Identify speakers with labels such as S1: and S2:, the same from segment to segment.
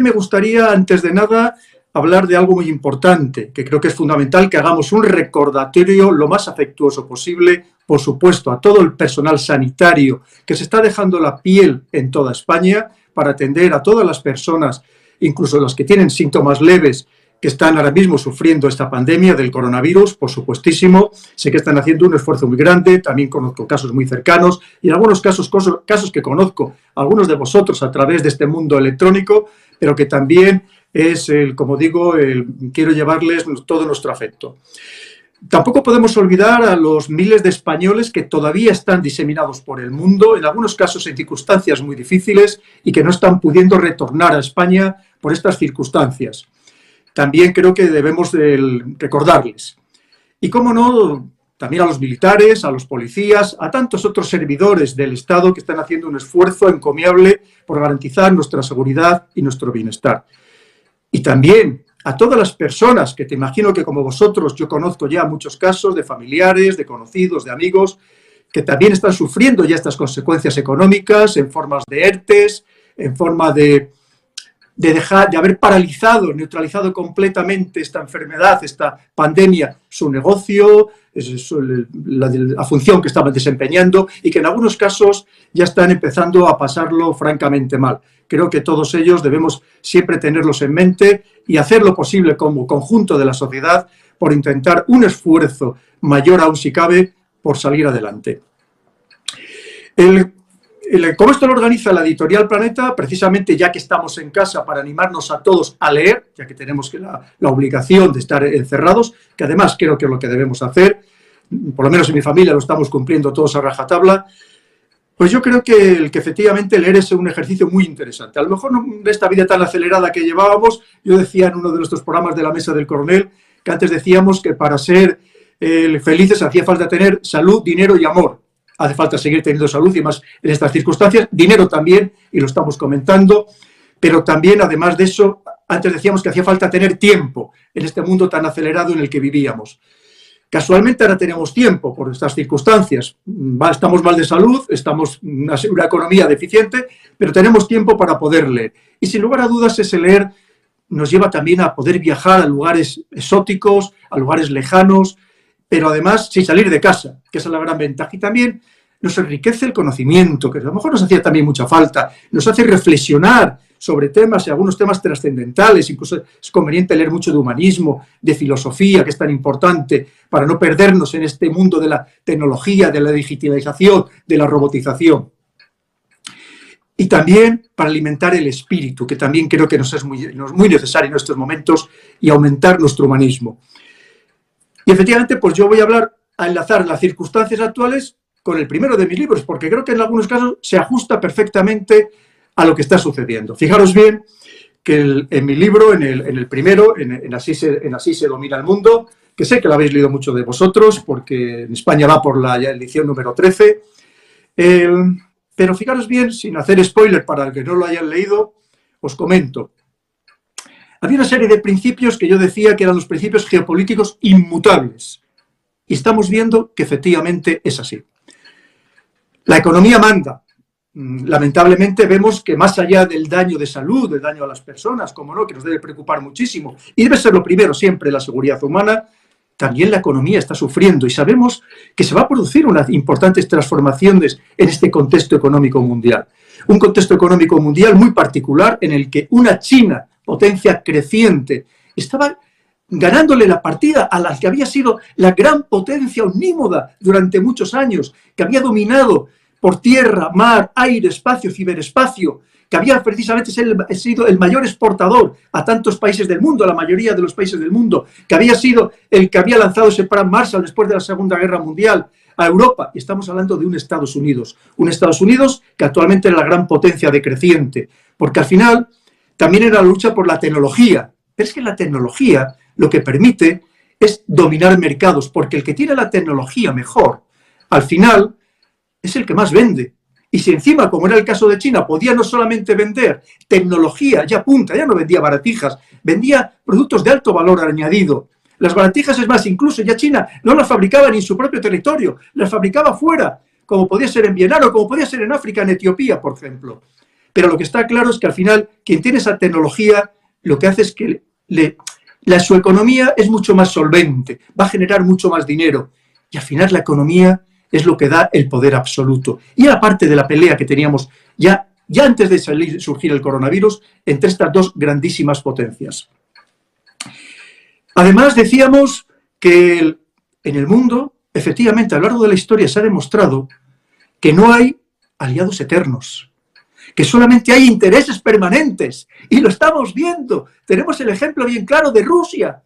S1: me gustaría, antes de nada, hablar de algo muy importante, que creo que es fundamental que hagamos un recordatorio lo más afectuoso posible, por supuesto, a todo el personal sanitario que se está dejando la piel en toda España para atender a todas las personas, incluso las que tienen síntomas leves, que están ahora mismo sufriendo esta pandemia del coronavirus, por supuestísimo. Sé que están haciendo un esfuerzo muy grande, también conozco casos muy cercanos y en algunos casos, casos que conozco, algunos de vosotros a través de este mundo electrónico, pero que también es, el, como digo, quiero llevarles todo nuestro afecto. Tampoco podemos olvidar a los miles de españoles que todavía están diseminados por el mundo, en algunos casos en circunstancias muy difíciles y que no están pudiendo retornar a España por estas circunstancias. También creo que debemos recordarles. Y cómo no, también a los militares, a los policías, a tantos otros servidores del Estado que están haciendo un esfuerzo encomiable por garantizar nuestra seguridad y nuestro bienestar. Y también a todas las personas que te imagino que como vosotros yo conozco ya muchos casos de familiares, de conocidos, de amigos, que también están sufriendo ya estas consecuencias económicas en formas de ERTES, en forma de, de dejar, de haber paralizado, neutralizado completamente esta enfermedad, esta pandemia, su negocio, la, la, función que estaban desempeñando y que en algunos casos ya están empezando a pasarlo francamente mal. Creo que todos ellos debemos siempre tenerlos en mente y hacer lo posible como conjunto de la sociedad por intentar un esfuerzo mayor aún si cabe por salir adelante. El, ¿Cómo esto lo organiza la editorial Planeta? Precisamente ya que estamos en casa para animarnos a todos a leer, ya que tenemos la, obligación de estar encerrados, que además creo que es lo que debemos hacer, por lo menos en mi familia lo estamos cumpliendo todos a rajatabla, pues yo creo que efectivamente leer es un ejercicio muy interesante. A lo mejor de esta vida tan acelerada que llevábamos, yo decía en uno de nuestros programas de la Mesa del Coronel, que antes decíamos que para ser eh, felices hacía falta tener salud, dinero y amor. Hace falta seguir teniendo salud y más en estas circunstancias. Dinero también, y lo estamos comentando, pero también, además de eso, antes decíamos que hacía falta tener tiempo en este mundo tan acelerado en el que vivíamos. Casualmente ahora tenemos tiempo por estas circunstancias. Estamos mal de salud, estamos en una economía deficiente, pero tenemos tiempo para poder leer. Y sin lugar a dudas ese leer nos lleva también a poder viajar a lugares exóticos, a lugares lejanos, pero además sin salir de casa, que es la gran ventaja. Y también nos enriquece el conocimiento, que a lo mejor nos hacía también mucha falta, nos hace reflexionar sobre temas y algunos temas trascendentales, incluso es conveniente leer mucho de humanismo, de filosofía, que es tan importante para no perdernos en este mundo de la tecnología, de la digitalización, de la robotización. Y también para alimentar el espíritu, que también creo que nos es muy, muy necesario en estos momentos, y aumentar nuestro humanismo. Y efectivamente, pues yo voy a hablar, a enlazar las circunstancias actuales con el primero de mis libros, porque creo que en algunos casos se ajusta perfectamente a lo que está sucediendo. Fijaros bien que en mi libro, en el, primero, en, así se, domina el mundo, que sé que lo habéis leído mucho de vosotros, porque en España va por la edición número 13, pero fijaros bien, sin hacer spoiler para el que no lo hayan leído, os comento. Había una serie de principios que yo decía que eran los principios geopolíticos inmutables. Y estamos viendo que efectivamente es así. La economía manda, Mm, lamentablemente vemos que más allá del daño de salud, del daño a las personas, como no, que nos debe preocupar muchísimo, y debe ser lo primero siempre la seguridad humana, también la economía está sufriendo y sabemos que se va a producir unas importantes transformaciones en este contexto económico mundial. Un contexto económico mundial muy particular en el que una China, potencia creciente, estaba ganándole la partida a la que había sido la gran potencia omnímoda durante muchos años, que había dominado por tierra, mar, aire, espacio, ciberespacio, que había precisamente sido el mayor exportador a tantos países del mundo, a la mayoría de los países del mundo, que había sido el que había lanzado ese plan Marshall después de la Segunda Guerra Mundial a Europa. Y estamos hablando de un Estados Unidos, un Estados Unidos que actualmente es la gran potencia decreciente, porque al final también era la lucha por la tecnología. Pero es que la tecnología lo que permite es dominar mercados, porque el que tiene la tecnología mejor, al final es el que más vende. Y si encima, como era el caso de China, podía no solamente vender tecnología ya punta, ya no vendía baratijas, vendía productos de alto valor añadido. Las baratijas, es más, incluso ya China no las fabricaba ni en su propio territorio, las fabricaba fuera, como podía ser en Vietnam o como podía ser en África, en Etiopía, por ejemplo. Pero lo que está claro es que al final quien tiene esa tecnología lo que hace es que la, su economía es mucho más solvente, va a generar mucho más dinero y al final la economía es lo que da el poder absoluto. Y aparte de la pelea que teníamos ya, ya antes de salir, surgir el coronavirus entre estas dos grandísimas potencias. Además, decíamos que en el mundo, efectivamente, a lo largo de la historia se ha demostrado que no hay aliados eternos, que solamente hay intereses permanentes. Y lo estamos viendo. Tenemos el ejemplo bien claro de Rusia.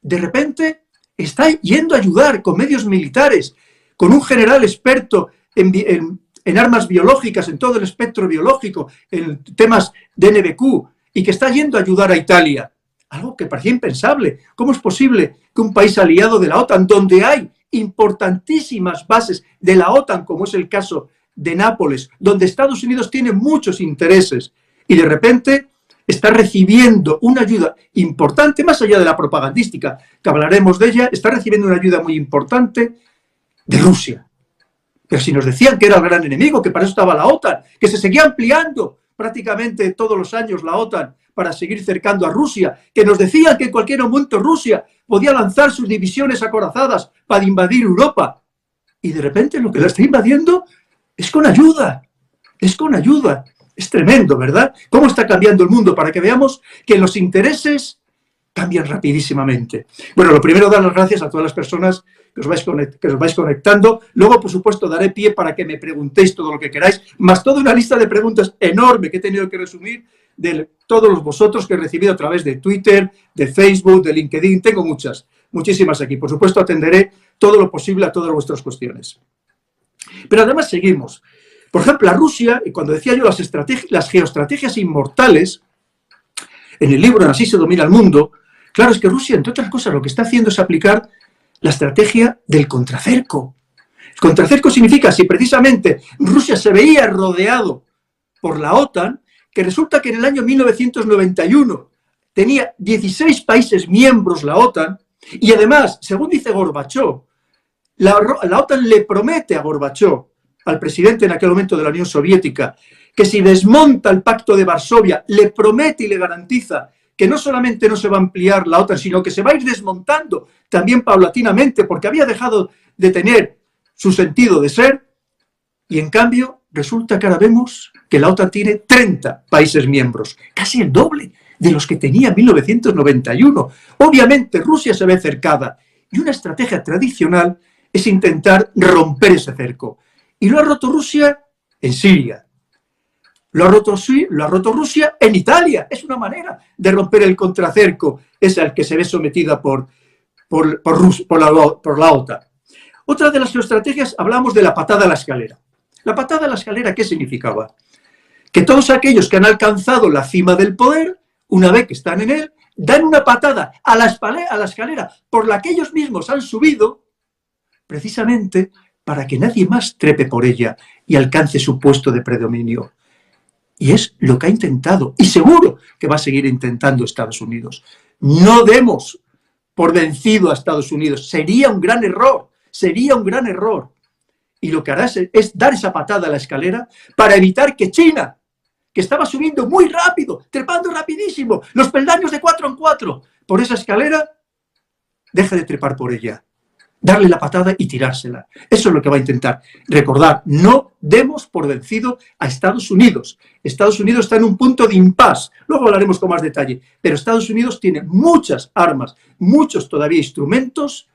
S1: De repente está yendo a ayudar con medios militares, con un general experto en, armas biológicas, en todo el espectro biológico, en temas de NBQ, y que está yendo a ayudar a Italia. Algo que parecía impensable. ¿Cómo es posible que un país aliado de la OTAN, donde hay importantísimas bases de la OTAN, como es el caso de Nápoles, donde Estados Unidos tiene muchos intereses, y de repente está recibiendo una ayuda importante, más allá de la propagandística, que hablaremos de ella, está recibiendo una ayuda muy importante de Rusia. Pero si nos decían que era el gran enemigo, que para eso estaba la OTAN, que se seguía ampliando prácticamente todos los años la OTAN para seguir cercando a Rusia, que nos decían que en cualquier momento Rusia podía lanzar sus divisiones acorazadas para invadir Europa. Y de repente lo que la está invadiendo es con ayuda, es con ayuda. Es tremendo, ¿verdad? ¿Cómo está cambiando el mundo? Para que veamos que los intereses cambian rapidísimamente. Bueno, lo primero, dar las gracias a todas las personas que os, vais que os vais conectando. Luego, por supuesto, daré pie para que me preguntéis todo lo que queráis, más toda una lista de preguntas enorme que he tenido que resumir de todos vosotros que he recibido a través de Twitter, de Facebook, de LinkedIn. Tengo muchas, muchísimas aquí. Por supuesto, atenderé todo lo posible a todas vuestras cuestiones. Pero además seguimos. Por ejemplo, la Rusia, cuando decía yo las, las geoestrategias inmortales, en el libro Así se domina el mundo, claro, es que Rusia, entre otras cosas, lo que está haciendo es aplicar la estrategia del contracerco. El contracerco significa, si precisamente Rusia se veía rodeado por la OTAN, que resulta que en el año 1991 tenía 16 países miembros la OTAN, y además, según dice Gorbachev, la, OTAN le promete a Gorbachov, al presidente en aquel momento de la Unión Soviética, que si desmonta el pacto de Varsovia, le promete y le garantiza que no solamente no se va a ampliar la OTAN, sino que se va a ir desmontando también paulatinamente, porque había dejado de tener su sentido de ser, y en cambio resulta que ahora vemos que la OTAN tiene 30 países miembros, casi el doble de los que tenía en 1991. Obviamente Rusia se ve cercada y una estrategia tradicional es intentar romper ese cerco. Y lo ha roto Rusia en Siria. Lo ha roto, lo ha roto Rusia en Italia. Es una manera de romper el contracerco, es el que se ve sometida por, por, por, la, por la OTAN. Otra de las estrategias, hablamos de la patada a la escalera. La patada a la escalera, ¿qué significaba? Que todos aquellos que han alcanzado la cima del poder, una vez que están en él, dan una patada a la, a la escalera por la que ellos mismos han subido precisamente para que nadie más trepe por ella y alcance su puesto de predominio. Y es lo que ha intentado, y seguro que va a seguir intentando Estados Unidos. No demos por vencido a Estados Unidos. Sería un gran error, sería un gran error. Y lo que hará es, es dar esa patada a la escalera para evitar que China, que estaba subiendo muy rápido, trepando rapidísimo, los peldaños de cuatro en cuatro, por esa escalera, deje de trepar por ella darle la patada y tirársela. Eso es lo que va a intentar. Recordar, no demos por vencido a Estados Unidos. Estados Unidos está en un punto de impas. Luego hablaremos con más detalle. Pero Estados Unidos tiene muchas armas, muchos todavía instrumentos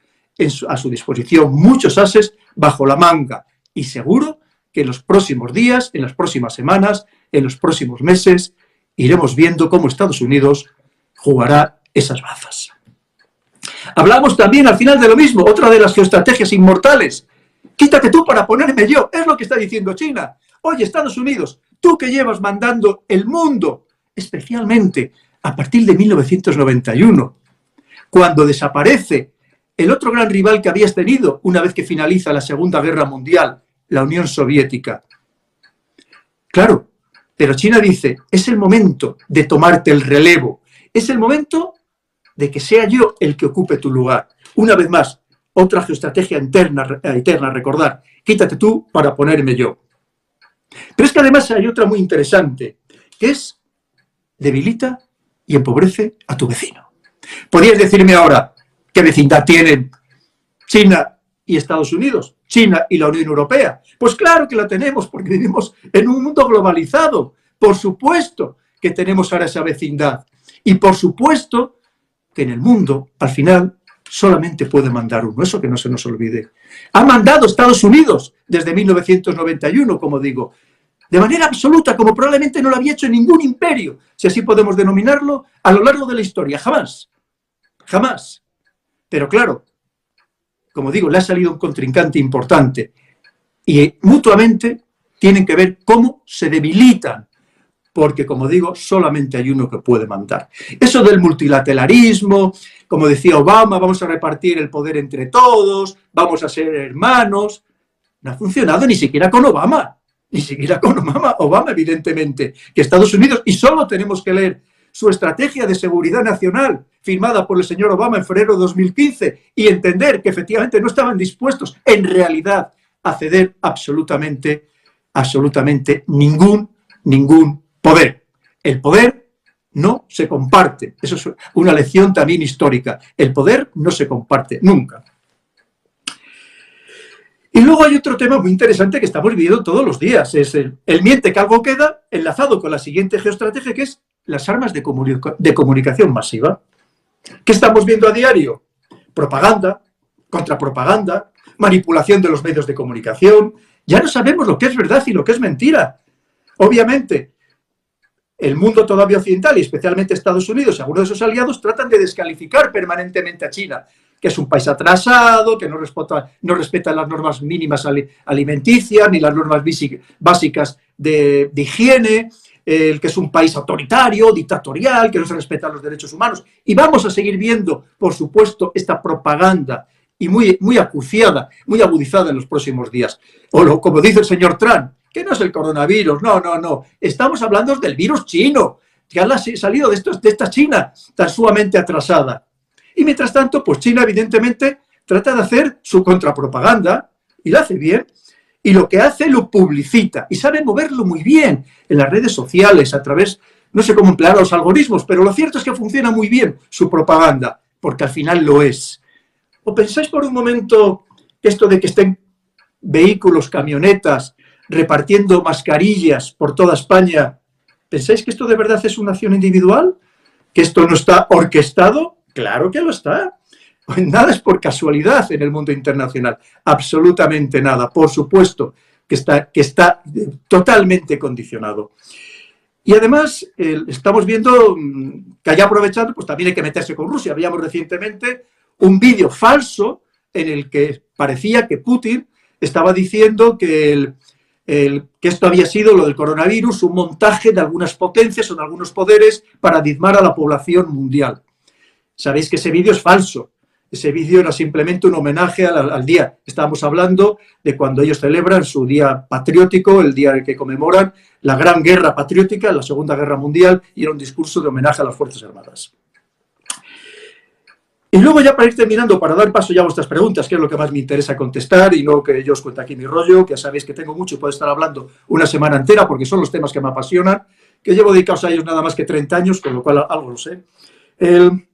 S1: a su disposición, muchos ases bajo la manga. Y seguro que en los próximos días, en las próximas semanas, en los próximos meses, iremos viendo cómo Estados Unidos jugará esas bazas. Hablamos también al final de lo mismo, otra de las geoestrategias inmortales. Quítate tú para ponerme yo, es lo que está diciendo China. Oye, Estados Unidos, tú que llevas mandando el mundo, especialmente a partir de 1991, cuando desaparece el otro gran rival que habías tenido una vez que finaliza la Segunda Guerra Mundial, la Unión Soviética. Claro, pero China dice, es el momento de tomarte el relevo, es el momento de que sea yo el que ocupe tu lugar. Una vez más, otra geoestrategia interna, eh, eterna, recordar, quítate tú para ponerme yo. Pero es que además hay otra muy interesante. que es debilita y empobrece a tu vecino. Podrías decirme ahora qué vecindad tienen China y Estados Unidos, China y la Unión Europea. Pues claro que la tenemos porque vivimos en un mundo globalizado. Por supuesto que tenemos ahora esa vecindad. Y por supuesto que en el mundo, al final, solamente puede mandar uno. Eso que no se nos olvide. Ha mandado Estados Unidos desde 1991, como digo, de manera absoluta, como probablemente no lo había hecho ningún imperio, si así podemos denominarlo, a lo largo de la historia. Jamás. Jamás. Pero claro, como digo, le ha salido un contrincante importante y mutuamente tienen que ver cómo se debilitan, porque como digo, solamente hay uno que puede mandar. Eso del multilateralismo, como decía Obama, vamos a repartir el poder entre todos, vamos a ser hermanos, no ha funcionado ni siquiera con Obama, ni siquiera con Obama, Obama evidentemente, que Estados Unidos, y solo tenemos que leer su estrategia de seguridad nacional, firmada por el señor Obama en febrero de 2015, y entender que efectivamente no estaban dispuestos en realidad a ceder absolutamente, absolutamente ningún, ningún poder. El poder no se comparte. Eso es una lección también histórica. El poder no se comparte nunca. Y luego hay otro tema muy interesante que estamos viviendo todos los días. Es el, miente que algo queda enlazado con la siguiente geoestrategia que es las armas de, de comunicación masiva. ¿Qué estamos viendo a diario? Propaganda, contrapropaganda, manipulación de los medios de comunicación. Ya no sabemos lo que es verdad y lo que es mentira. Obviamente, el mundo todavía occidental y especialmente Estados Unidos y algunos de sus aliados tratan de descalificar permanentemente a China, que es un país atrasado, que no respeta, no respeta las normas mínimas alimenticias ni las normas básicas de, higiene, el que es un país autoritario, dictatorial, que no se respetan los derechos humanos. Y vamos a seguir viendo, por supuesto, esta propaganda y muy, muy acuciada, muy agudizada en los próximos días. O lo, como dice el señor Trump, que no es el coronavirus, no, no, no. Estamos hablando del virus chino, que ha salido de, de esta China tan sumamente atrasada. Y mientras tanto, pues China evidentemente trata de hacer su contrapropaganda, y la hace bien, y lo que hace lo publicita y sabe moverlo muy bien en las redes sociales, a través, no sé cómo emplear los algoritmos, pero lo cierto es que funciona muy bien su propaganda, porque al final lo es. ¿O pensáis por un momento esto de que estén vehículos, camionetas, repartiendo mascarillas por toda España, ¿pensáis que esto de verdad es una acción individual? ¿Que esto no está orquestado? Claro que lo está. Nada es por casualidad en el mundo internacional, absolutamente nada. Por supuesto que está, que está totalmente condicionado. Y además estamos viendo mm, que allá aprovechando, pues también hay que meterse con Rusia. Habíamos recientemente un vídeo falso en el que parecía que Putin estaba diciendo que, el, esto había sido lo del coronavirus, un montaje de algunas potencias o de algunos poderes para diezmar a la población mundial. Sabéis que ese vídeo es falso. Ese vídeo era simplemente un homenaje al, día. Estábamos hablando de cuando ellos celebran su día patriótico, el día en que conmemoran la gran guerra patriótica, la Segunda Guerra Mundial, y era un discurso de homenaje a las Fuerzas Armadas. Y luego ya para ir terminando, para dar paso ya a vuestras preguntas, que es lo que más me interesa contestar, y no que yo os cuente aquí mi rollo, que ya sabéis que tengo mucho y puedo estar hablando una semana entera, porque son los temas que me apasionan, que llevo dedicados a ellos nada más que 30 años, con lo cual algo lo sé. El,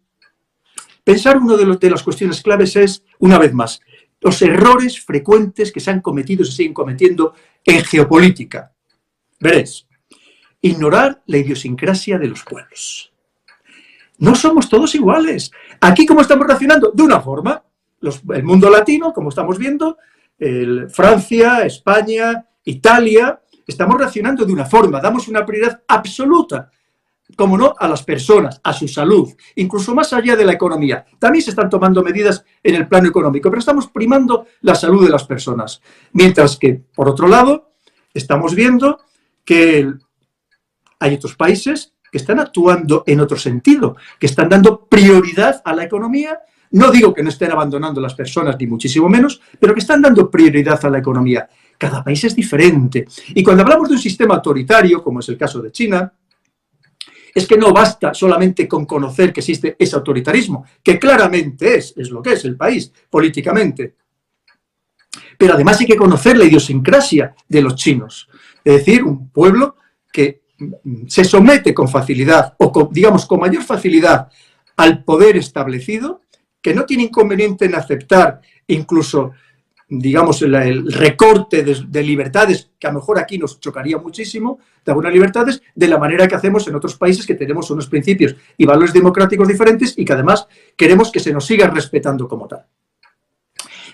S1: Pensar una de, las cuestiones claves es, una vez más, los errores frecuentes que se han cometido y se siguen cometiendo en geopolítica. Veréis, ignorar la idiosincrasia de los pueblos. No somos todos iguales. Aquí, ¿cómo estamos reaccionando? De una forma. el mundo latino, como estamos viendo, Francia, España, Italia, estamos reaccionando de una forma. Damos una prioridad absoluta como no, a las personas, a su salud, incluso más allá de la economía. También se están tomando medidas en el plano económico, pero estamos primando la salud de las personas. Mientras que, por otro lado, estamos viendo que hay otros países que están actuando en otro sentido, que están dando prioridad a la economía. No digo que no estén abandonando las personas, ni muchísimo menos, pero que están dando prioridad a la economía. Cada país es diferente. Y cuando hablamos de un sistema autoritario, como es el caso de China, es que no basta solamente con conocer que existe ese autoritarismo, que claramente es, es lo que es el país políticamente. Pero además hay que conocer la idiosincrasia de los chinos, es decir, un pueblo se somete con facilidad, o digamos con mayor facilidad, al poder establecido, que no tiene inconveniente en aceptar incluso, digamos, el, recorte de, libertades, que a lo mejor aquí nos chocaría muchísimo, de algunas libertades, de la manera que hacemos en otros países que tenemos unos principios y valores democráticos diferentes y que además queremos que se nos siga respetando como tal.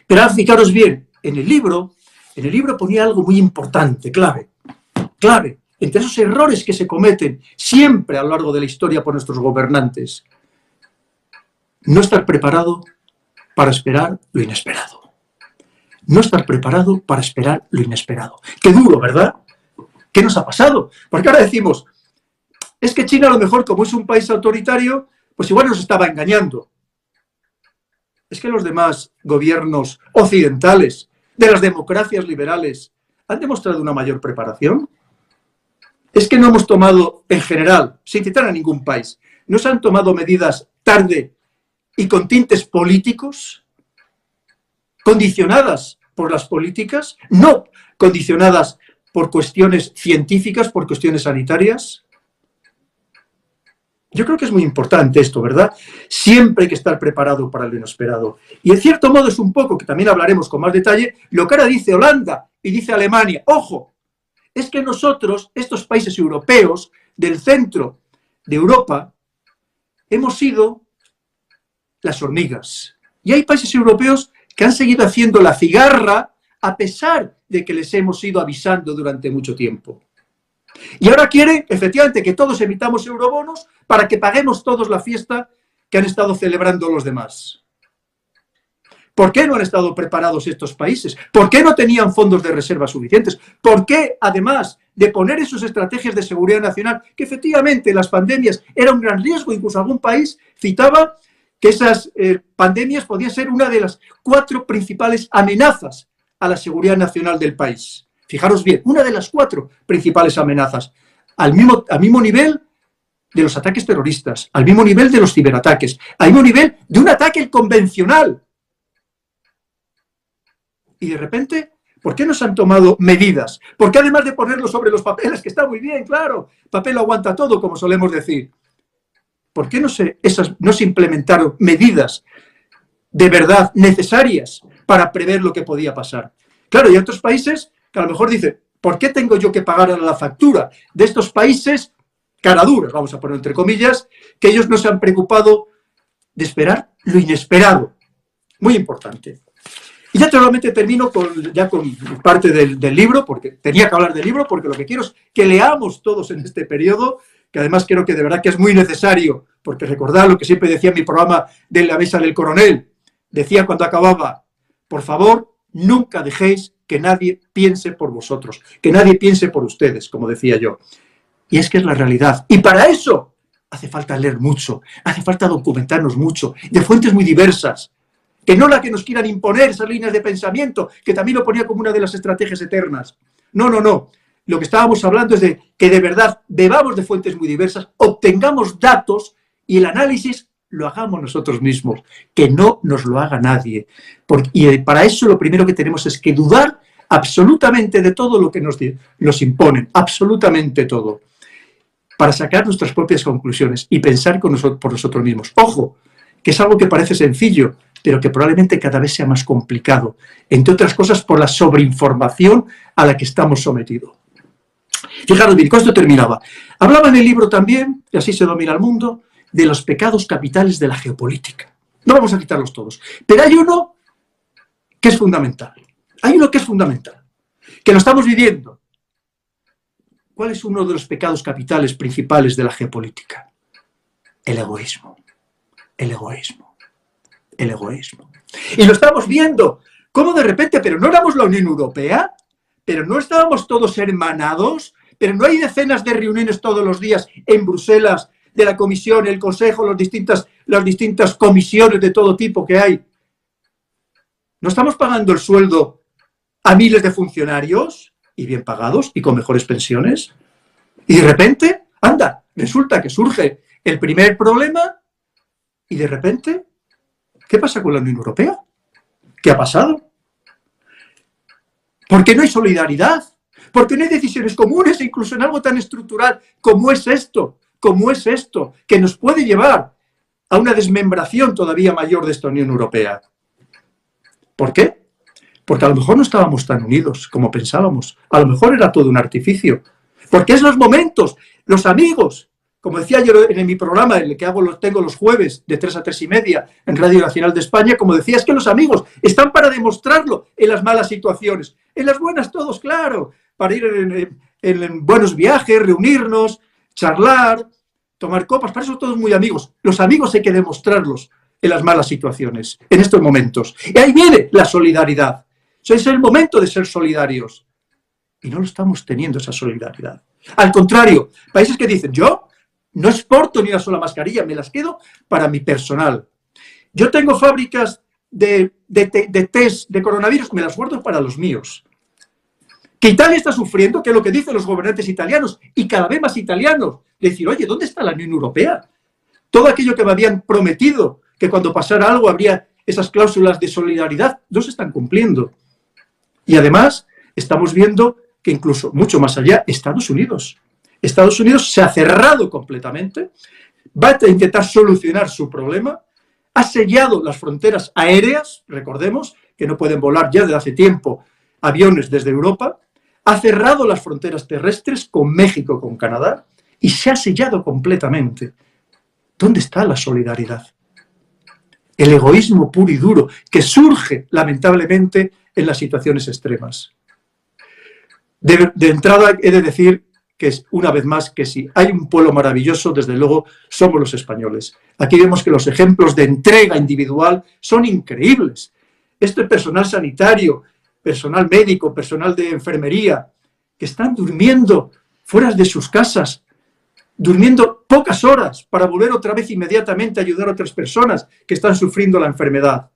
S1: Pero fijaros bien, en el libro, en el libro ponía algo muy importante, clave, clave, entre esos errores que se cometen siempre a lo largo de la historia por nuestros gobernantes. No estar preparado para esperar lo inesperado. No estar preparado para esperar lo inesperado. Qué duro, ¿verdad? ¿Qué nos ha pasado? Porque ahora decimos, es que China a lo mejor como es un país autoritario, pues igual nos estaba engañando. Es que los demás gobiernos occidentales, de las democracias liberales, han demostrado una mayor preparación. Es que no hemos tomado, en general, sin citar a ningún país, no se han tomado medidas tarde y con tintes políticos, condicionadas por las políticas, no condicionadas por cuestiones científicas, por cuestiones sanitarias. Yo creo que es muy importante esto, ¿verdad? Siempre hay que estar preparado para lo inesperado. Y en cierto modo es un poco, que también hablaremos con más detalle, lo que ahora dice Holanda y dice Alemania. Ojo, es que nosotros, estos países europeos del centro de Europa, hemos sido las hormigas. Y hay países europeos que han seguido haciendo la cigarra a pesar de que les hemos ido avisando durante mucho tiempo. Y ahora quieren, efectivamente, que todos emitamos eurobonos para que paguemos todos la fiesta que han estado celebrando los demás. ¿Por qué no han estado preparados estos países? ¿Por qué no tenían fondos de reserva suficientes? ¿Por qué, además de poner en sus estrategias de seguridad nacional, que efectivamente las pandemias eran un gran riesgo, incluso algún país citaba que esas eh, pandemias podían ser una de las cuatro principales amenazas a la seguridad nacional del país. Fijaros bien, una de las cuatro principales amenazas, al mismo, al mismo nivel de los ataques terroristas, al mismo nivel de los ciberataques, al mismo nivel de un ataque convencional. Y de repente, ¿por qué no se han tomado medidas? Porque además de ponerlo sobre los papeles, que está muy bien, claro, papel aguanta todo, como solemos decir, ¿por qué no se, esas, no se implementaron medidas de verdad necesarias para prever lo que podía pasar? Claro, y otros países que a lo mejor dicen, ¿por qué tengo yo que pagar la factura de estos países caraduras, vamos a poner entre comillas, que ellos no se han preocupado de esperar lo inesperado. Muy importante. Y ya totalmente termino con, ya con parte del, libro, porque tenía que hablar del libro, porque lo que quiero es que leamos todos en este periodo, que además creo que de verdad que es muy necesario, porque recordad lo que siempre decía en mi programa de la mesa del coronel, decía cuando acababa, por favor, nunca dejéis que nadie piense por vosotros, que nadie piense por ustedes, como decía yo. Y es que es la realidad. Y para eso hace falta leer mucho, hace falta documentarnos mucho, de fuentes muy diversas, que no la que nos quieran imponer esas líneas de pensamiento, que también lo ponía como una de las estrategias eternas. No, no, no. Lo que estábamos hablando es de que de verdad bebamos de fuentes muy diversas, obtengamos datos y el análisis lo hagamos nosotros mismos, que no nos lo haga nadie. y para eso lo primero que tenemos es que dudar absolutamente de todo lo que nos, imponen, absolutamente todo para sacar nuestras propias conclusiones y pensar con por nosotros mismos. Ojo, que es algo que parece sencillo, pero que probablemente cada vez sea más complicado, entre otras cosas por la sobreinformación a la que estamos sometidos. Fijaros bien, con esto terminaba. Hablaba en el libro también, y así se domina el mundo, de los pecados capitales de la geopolítica. No vamos a quitarlos todos, pero hay uno que es fundamental. Hay uno que es fundamental, que lo estamos viviendo ¿Cuál es uno de los pecados capitales principales de la geopolítica? El egoísmo. El egoísmo. El egoísmo. Y lo estamos viendo. ¿Cómo de repente? Pero no éramos la Unión Europea, pero no estábamos todos hermanados, pero no hay decenas de reuniones todos los días en Bruselas de la Comisión, el Consejo, las distintas, las distintas comisiones de todo tipo que hay. ¿No estamos pagando el sueldo a miles de funcionarios? y bien pagados y con mejores pensiones. Y de repente, anda, resulta que surge el primer problema y de repente, ¿qué pasa con la Unión Europea? ¿Qué ha pasado? ¿Por qué no hay solidaridad? porque no hay decisiones comunes, incluso en algo tan estructural como es esto, como es esto, que nos puede llevar a una desmembración todavía mayor de esta Unión Europea. ¿Por qué? Porque a lo mejor no estábamos tan unidos como pensábamos. A lo mejor era todo un artificio. Porque es los momentos, los amigos, como decía yo en mi programa, en el que hago los, tengo los jueves de 3 a 3 y media en Radio Nacional de España, como decía, es que los amigos están para demostrarlo en las malas situaciones. En las buenas todos, claro, para ir en, en buenos viajes, reunirnos, charlar, tomar copas, para eso todos muy amigos. Los amigos hay que demostrarlos en las malas situaciones, en estos momentos. Y ahí viene la solidaridad. Es el momento de ser solidarios. Y no lo estamos teniendo esa solidaridad. Al contrario, países que dicen, yo no exporto ni una sola mascarilla, me las quedo para mi personal. Yo tengo fábricas de, de, test de coronavirus, me las guardo para los míos. Que Italia está sufriendo, que es lo que dicen los gobernantes italianos, y cada vez más italianos, decir, oye, ¿dónde está la Unión Europea? Todo aquello que me habían prometido, que cuando pasara algo habría esas cláusulas de solidaridad, no se están cumpliendo. Y además estamos viendo que incluso mucho más allá, Estados Unidos. Estados Unidos se ha cerrado completamente, va a intentar solucionar su problema, ha sellado las fronteras aéreas, recordemos que no pueden volar ya desde hace tiempo aviones desde Europa, ha cerrado las fronteras terrestres con México, con Canadá, y se ha sellado completamente. ¿Dónde está la solidaridad? El egoísmo puro y duro que surge, lamentablemente, en las situaciones extremas. De, entrada he de decir que es una vez más que si hay un pueblo maravilloso, desde luego somos los españoles. Aquí vemos que los ejemplos de entrega individual son increíbles. Este personal sanitario, personal médico, personal de enfermería, que están durmiendo fuera de sus casas, durmiendo pocas horas para volver otra vez inmediatamente a ayudar a otras personas que están sufriendo la enfermedad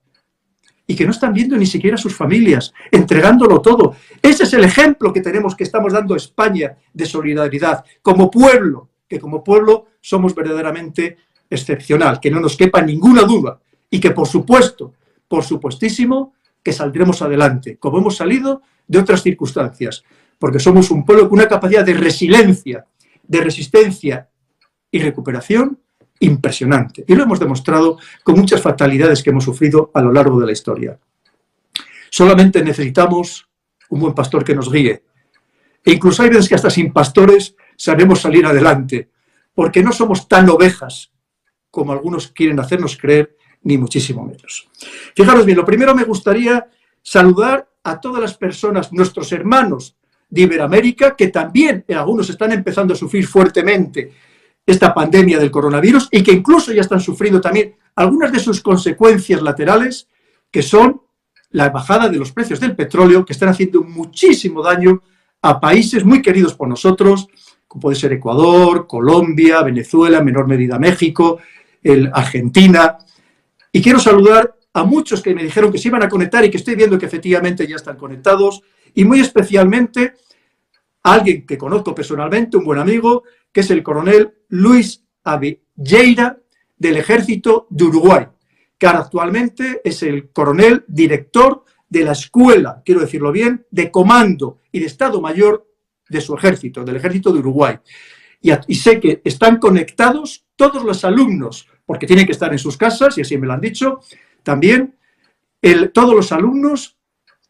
S1: y que no están viendo ni siquiera a sus familias, entregándolo todo. Ese es el ejemplo que tenemos, que estamos dando a España de solidaridad, como pueblo, que como pueblo somos verdaderamente excepcional, que no nos quepa ninguna duda y que por supuesto, por supuestísimo, que saldremos adelante, como hemos salido de otras circunstancias, porque somos un pueblo con una capacidad de resiliencia, de resistencia y recuperación impresionante. Y lo hemos demostrado con muchas fatalidades que hemos sufrido a lo largo de la historia. Solamente necesitamos un buen pastor que nos guíe. E incluso hay veces que hasta sin pastores sabemos salir adelante, porque no somos tan ovejas como algunos quieren hacernos creer, ni muchísimo menos. Fijaros bien, lo primero me gustaría saludar a todas las personas, nuestros hermanos de Iberoamérica, que también algunos están empezando a sufrir fuertemente esta pandemia del coronavirus y que incluso ya están sufriendo también algunas de sus consecuencias laterales, que son la bajada de los precios del petróleo, que están haciendo muchísimo daño a países muy queridos por nosotros, como puede ser Ecuador, Colombia, Venezuela, en menor medida México, el Argentina. Y quiero saludar a muchos que me dijeron que se iban a conectar y que estoy viendo que efectivamente ya están conectados, y muy especialmente a alguien que conozco personalmente, un buen amigo, que es el coronel Luis Avilleira del Ejército de Uruguay, que actualmente es el coronel director de la escuela, quiero decirlo bien, de comando y de Estado Mayor de su ejército, del Ejército de Uruguay. Y, sé que están conectados todos los alumnos, porque tienen que estar en sus casas, y así me lo han dicho, también todos los alumnos,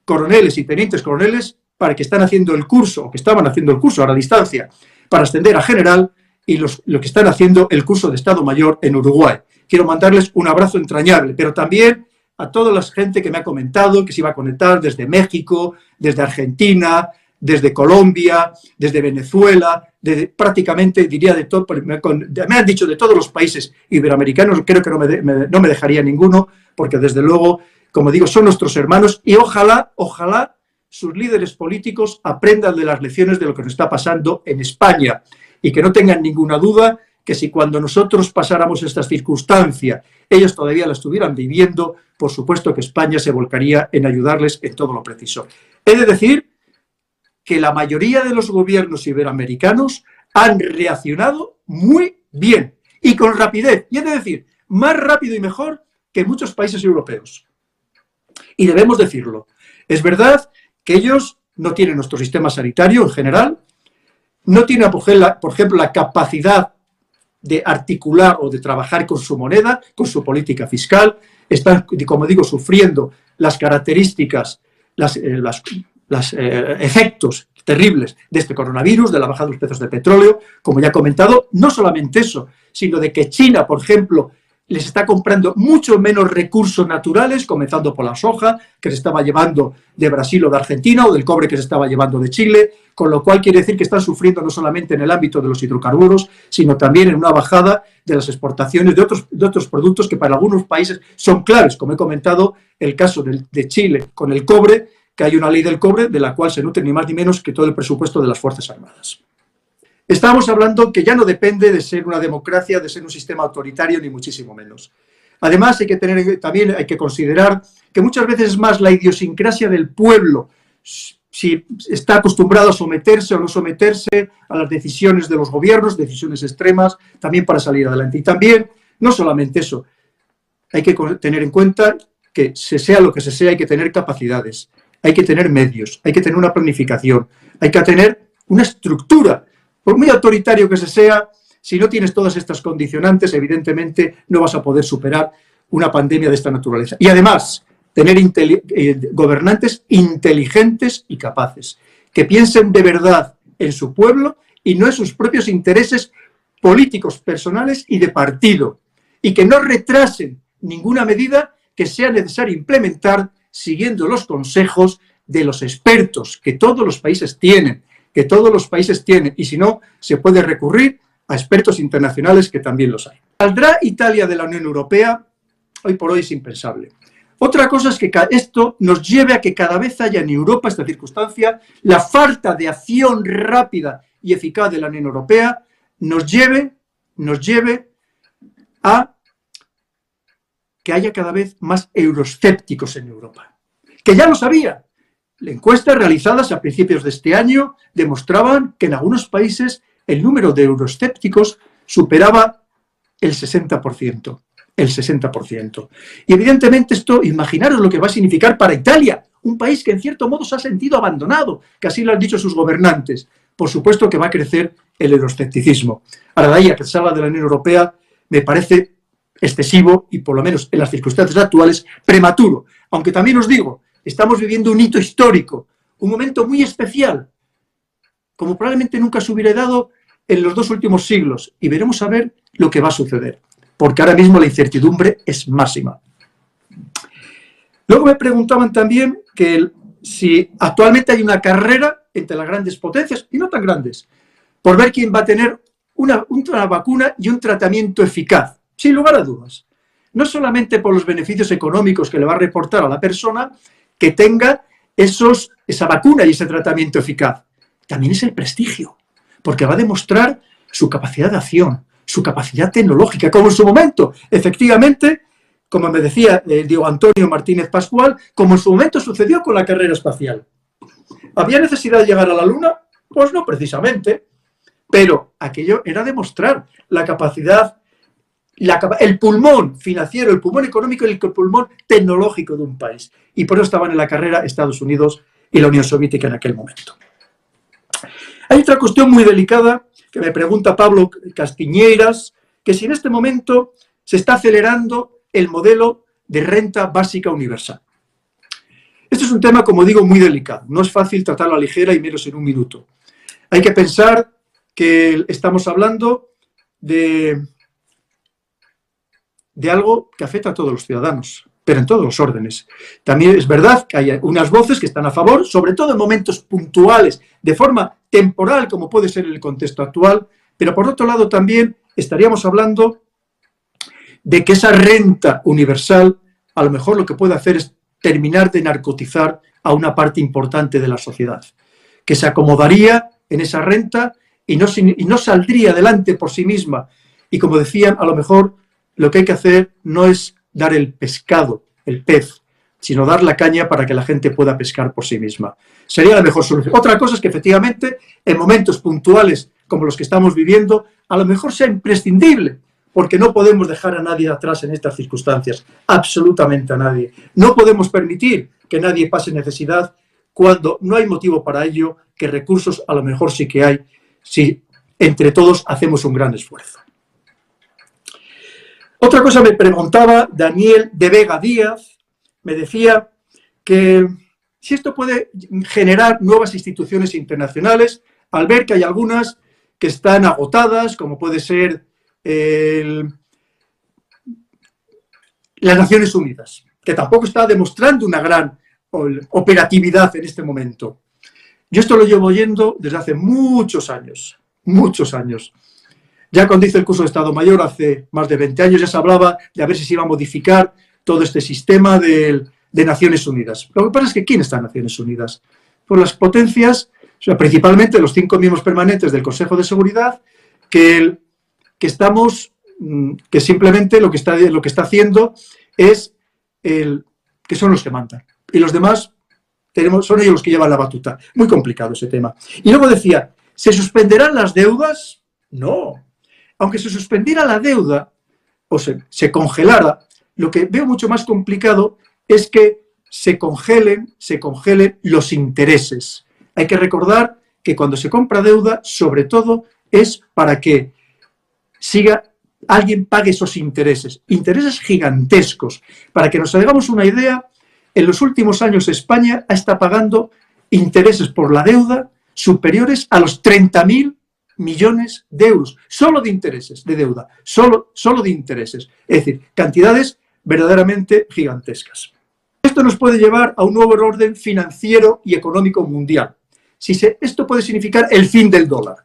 S1: coroneles y tenientes coroneles, para que están haciendo el curso, o que estaban haciendo el curso a distancia, para ascender a general y los, lo que están haciendo el curso de Estado Mayor en Uruguay. Quiero mandarles un abrazo entrañable, pero también a toda la gente que me ha comentado que se iba a conectar desde México, desde Argentina, desde Colombia, desde Venezuela, desde, prácticamente diría de todo, me, han dicho de todos los países iberoamericanos, creo que no me, no me dejaría ninguno, porque desde luego, como digo, son nuestros hermanos y ojalá, ojalá sus líderes políticos aprendan de las lecciones de lo que nos está pasando en España y que no tengan ninguna duda que si cuando nosotros pasáramos estas circunstancias, ellos todavía la estuvieran viviendo, por supuesto que España se volcaría en ayudarles en todo lo preciso. He de decir que la mayoría de los gobiernos iberoamericanos han reaccionado muy bien y con rapidez. Y he de decir, más rápido y mejor que muchos países europeos. Y debemos decirlo. Es verdad que ellos no tiene nuestro sistema sanitario en general, no tiene, por ejemplo, la capacidad de articular o de trabajar con su moneda, con su política fiscal, están, como digo, sufriendo las características, los eh, eh, efectos terribles de este coronavirus, de la bajada de los precios de petróleo, como ya he comentado, no solamente eso, sino de que China, por ejemplo, les está comprando mucho menos recursos naturales, comenzando por la soja, que se estaba llevando de Brasil o de Argentina, o del cobre que se estaba llevando de Chile, con lo cual quiere decir que están sufriendo no solamente en el ámbito de los hidrocarburos, sino también en una bajada de las exportaciones de otros, productos que para algunos países son claves, como he comentado, el caso de, de Chile con el cobre, que hay una ley del cobre de la cual se nutre ni más ni menos que todo el presupuesto de las Fuerzas Armadas. Estamos hablando que ya no depende de ser una democracia, de ser un sistema autoritario, ni muchísimo menos. Además, hay que tener, también hay que considerar que muchas veces es más la idiosincrasia del pueblo, si está acostumbrado a someterse o no someterse a las decisiones de los gobiernos, decisiones extremas, también para salir adelante. Y también, no solamente eso, hay que tener en cuenta que se sea lo que se sea, hay que tener capacidades, hay que tener medios, hay que tener una planificación, hay que tener una estructura por muy autoritario que se sea, si no tienes todas estas condicionantes, evidentemente no vas a poder superar una pandemia de esta naturaleza. Y además, tener eh, gobernantes inteligentes y capaces, que piensen de verdad en su pueblo y no en sus propios intereses políticos, personales y de partido, y que no retrasen ninguna medida que sea necesario implementar siguiendo los consejos de los expertos que todos los países tienen que todos los países tienen, y si no, se puede recurrir a expertos internacionales que también los hay. ¿Saldrá Italia de la Unión Europea? Hoy por hoy es impensable. Otra cosa es que esto nos lleve a que cada vez haya en Europa esta circunstancia, la falta de acción rápida y eficaz de la Unión Europea nos lleve, nos lleve a que haya cada vez más euroscépticos en Europa. Que ya lo sabía, Encuestas realizadas a principios de este año demostraban que en algunos países el número de euroscépticos superaba el 60%. El 60%. Y evidentemente esto, imaginaros lo que va a significar para Italia, un país que en cierto modo se ha sentido abandonado, que así lo han dicho sus gobernantes. Por supuesto que va a crecer el euroscepticismo. Ahora, de ahí que salga de la Unión Europea me parece excesivo y por lo menos en las circunstancias actuales prematuro. Aunque también os digo, Estamos viviendo un hito histórico, un momento muy especial, como probablemente nunca se hubiera dado en los dos últimos siglos, y veremos a ver lo que va a suceder, porque ahora mismo la incertidumbre es máxima. Luego me preguntaban también que si actualmente hay una carrera entre las grandes potencias, y no tan grandes, por ver quién va a tener una, una vacuna y un tratamiento eficaz, sin lugar a dudas. No solamente por los beneficios económicos que le va a reportar a la persona, que tenga esos, esa vacuna y ese tratamiento eficaz. También es el prestigio, porque va a demostrar su capacidad de acción, su capacidad tecnológica, como en su momento, efectivamente, como me decía eh, Diego Antonio Martínez Pascual, como en su momento sucedió con la carrera espacial. ¿Había necesidad de llegar a la Luna? Pues no precisamente, pero aquello era demostrar la capacidad el pulmón financiero, el pulmón económico y el pulmón tecnológico de un país. Y por eso estaban en la carrera Estados Unidos y la Unión Soviética en aquel momento. Hay otra cuestión muy delicada que me pregunta Pablo Castiñeiras, que si en este momento se está acelerando el modelo de renta básica universal. Este es un tema, como digo, muy delicado. No es fácil tratarlo a ligera y menos en un minuto. Hay que pensar que estamos hablando de de algo que afecta a todos los ciudadanos, pero en todos los órdenes. También es verdad que hay unas voces que están a favor, sobre todo en momentos puntuales, de forma temporal, como puede ser el contexto actual, pero por otro lado también estaríamos hablando de que esa renta universal a lo mejor lo que puede hacer es terminar de narcotizar a una parte importante de la sociedad, que se acomodaría en esa renta y no, y no saldría adelante por sí misma. Y como decían, a lo mejor lo que hay que hacer no es dar el pescado, el pez, sino dar la caña para que la gente pueda pescar por sí misma. Sería la mejor solución. Otra cosa es que efectivamente en momentos puntuales como los que estamos viviendo, a lo mejor sea imprescindible, porque no podemos dejar a nadie atrás en estas circunstancias, absolutamente a nadie. No podemos permitir que nadie pase necesidad cuando no hay motivo para ello, que recursos a lo mejor sí que hay, si entre todos hacemos un gran esfuerzo. Otra cosa me preguntaba Daniel de Vega Díaz, me decía que si esto puede generar nuevas instituciones internacionales, al ver que hay algunas que están agotadas, como puede ser las Naciones Unidas, que tampoco está demostrando una gran operatividad en este momento. Yo esto lo llevo oyendo desde hace muchos años, muchos años. Ya cuando hice el curso de Estado Mayor hace más de 20 años ya se hablaba de a ver si se iba a modificar todo este sistema de, Naciones Unidas. Lo que pasa es que ¿quién está en Naciones Unidas? Pues las potencias, principalmente los cinco miembros permanentes del Consejo de Seguridad, que, que estamos, mm, que simplemente lo que está, lo que está haciendo es el, que son los que mandan. Y los demás tenemos, son ellos los que llevan la batuta. Muy complicado ese tema. Y luego decía, ¿se suspenderán las deudas? No, aunque se suspendiera la deuda o se, congelara, lo que veo mucho más complicado es que se congelen, se congelen los intereses. Hay que recordar que cuando se compra deuda, sobre todo, es para que siga alguien pague esos intereses, intereses gigantescos. Para que nos hagamos una idea, en los últimos años España está pagando intereses por la deuda superiores a los 30.000 millones de euros, solo de intereses, de deuda, solo, solo de intereses. Es decir, cantidades verdaderamente gigantescas. Esto nos puede llevar a un nuevo orden financiero y económico mundial. Si se, esto puede significar el fin del dólar.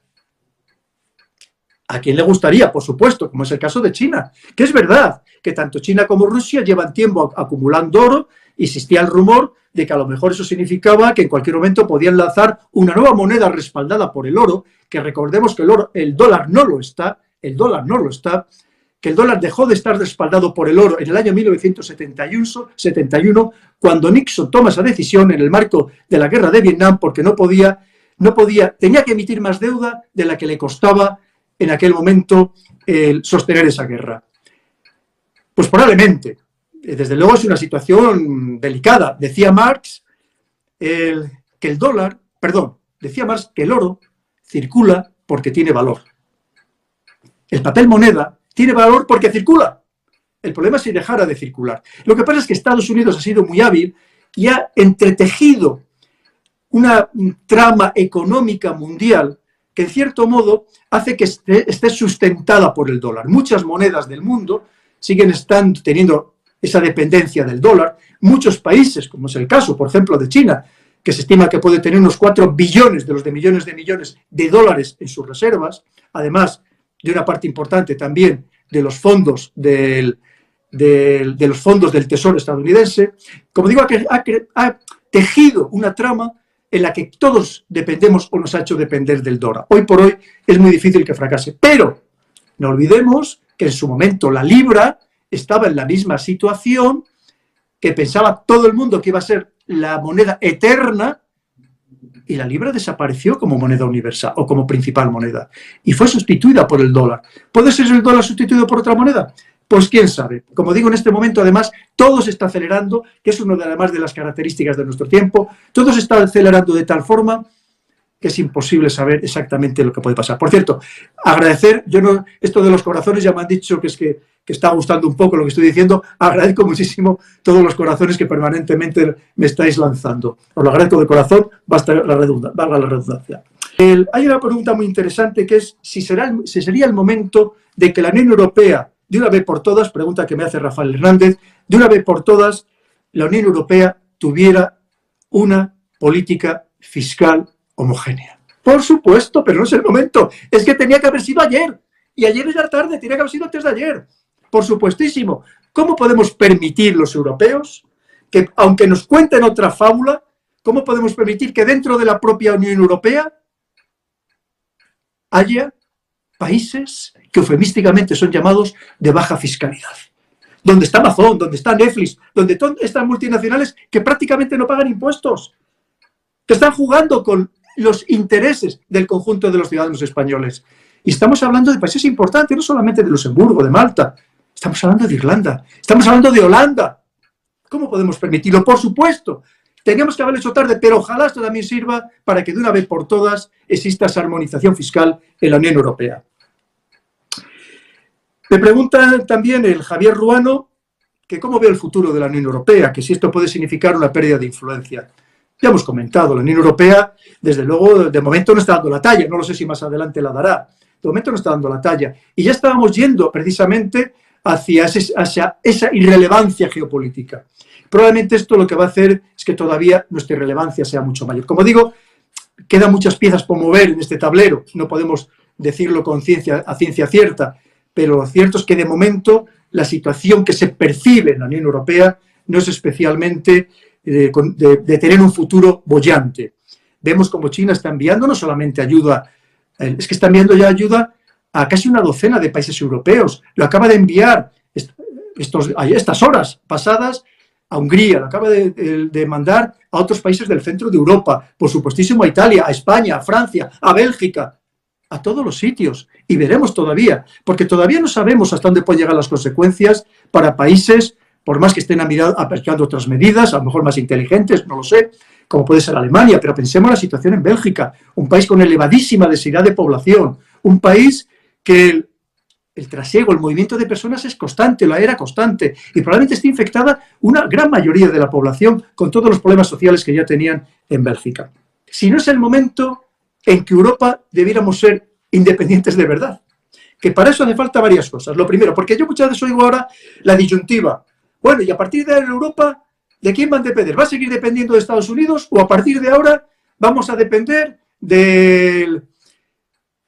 S1: ¿A quién le gustaría? Por supuesto, como es el caso de China, que es verdad que tanto China como Rusia llevan tiempo acumulando oro existía el rumor de que a lo mejor eso significaba que en cualquier momento podían lanzar una nueva moneda respaldada por el oro, que recordemos que el, oro, el dólar no lo está, el dólar no lo está, que el dólar dejó de estar respaldado por el oro en el año 1971, 71, cuando Nixon toma esa decisión en el marco de la guerra de Vietnam, porque no podía, no podía, tenía que emitir más deuda de la que le costaba en aquel momento el sostener esa guerra. Pues probablemente, desde luego es una situación delicada. Decía Marx que el dólar, perdón, decía Marx que el oro circula porque tiene valor. El papel moneda tiene valor porque circula. El problema es si dejara de circular. Lo que pasa es que Estados Unidos ha sido muy hábil y ha entretejido una trama económica mundial que en cierto modo hace que esté, esté, sustentada por el dólar. Muchas monedas del mundo siguen estando, teniendo esa dependencia del dólar. Muchos países, como es el caso, por ejemplo, de China, que se estima que puede tener unos 4 billones de los de millones de millones de dólares en sus reservas, además de una parte importante también de los fondos del, de los fondos del Tesoro estadounidense. Como digo, ha, ha tejido una trama en la que todos dependemos o nos ha hecho depender del dólar. Hoy por hoy es muy difícil que fracase, pero no olvidemos que en su momento la libra estaba en la misma situación, que pensaba todo el mundo que iba a ser la moneda eterna, y la libra desapareció como moneda universal o como principal moneda y fue sustituida por el dólar. ¿Puede ser el dólar sustituido por otra moneda? Pues quién sabe. Como digo, en este momento además todo se está acelerando, que es una de, además de las características de nuestro tiempo, todo se está acelerando de tal forma que es imposible saber exactamente lo que puede pasar. Por cierto, agradecer, yo no, esto de los corazones ya me han dicho que es que, está gustando un poco lo que estoy diciendo, agradezco muchísimo todos los corazones que permanentemente me estáis lanzando. Os lo agradezco de corazón, basta la valga la redundancia. hay una pregunta muy interesante que es si, será, si sería el momento de que la Unión Europea, de una vez por todas, pregunta que me hace Rafael Hernández, de una vez por todas, la Unión Europea tuviera una política fiscal homogénea. Por supuesto, pero no es el momento. Es que tenía que haber sido ayer. Y ayer es la tarde, tenía que haber sido antes de ayer. Por supuestísimo. ¿Cómo podemos permitir los europeos que, aunque nos cuenten otra fábula, cómo podemos permitir que dentro de la propia Unión Europea haya países que eufemísticamente son llamados de baja fiscalidad? Donde está Amazon, donde está Netflix, donde están multinacionales que prácticamente no pagan impuestos, que están jugando con los intereses del conjunto de los ciudadanos españoles. Y estamos hablando de países importantes, no solamente de Luxemburgo, de Malta, estamos hablando de Irlanda, estamos hablando de Holanda. ¿Cómo podemos permitirlo? Por supuesto Teníamos que haberlo hecho tarde, pero ojalá esto también sirva para que de una vez por todas exista esa armonización fiscal en la Unión Europea. Me pregunta también el Javier Ruano que cómo ve el futuro de la Unión Europea, que si esto puede significar una pérdida de influencia. Ya hemos comentado, la Unión Europea, desde luego, de momento no está dando la talla, no lo sé si más adelante la dará, de momento no está dando la talla. Y ya estábamos yendo precisamente hacia, hacia esa irrelevancia geopolítica. Probablemente esto lo que va a hacer es que todavía nuestra irrelevancia sea mucho mayor. Como digo, quedan muchas piezas por mover en este tablero, no podemos decirlo con ciencia, a ciencia cierta, pero lo cierto es que de momento la situación que se percibe en la Unión Europea no es especialmente eh, de, tener un futuro bollante. Vemos como China está enviando no solamente ayuda, eh, es que está enviando ya ayuda a casi una docena de países europeos. Lo acaba de enviar estos, estas horas pasadas a Hungría, lo acaba de, de, mandar a otros países del centro de Europa, por supuestísimo a Italia, a España, a Francia, a Bélgica a todos los sitios y veremos todavía, porque todavía no sabemos hasta dónde pueden llegar las consecuencias para países, por más que estén aplicando otras medidas, a lo mejor más inteligentes, no lo sé, como puede ser Alemania, pero pensemos en la situación en Bélgica, un país con elevadísima densidad de población, un país que el, el trasiego, el movimiento de personas es constante, la era constante, y probablemente esté infectada una gran mayoría de la población con todos los problemas sociales que ya tenían en Bélgica. Si no es el momento, en que Europa debiéramos ser independientes de verdad. Que para eso hace falta varias cosas. Lo primero, porque yo muchas veces oigo ahora la disyuntiva. Bueno, y a partir de Europa, ¿de quién van a depender? ¿Va a seguir dependiendo de Estados Unidos o a partir de ahora vamos a depender de,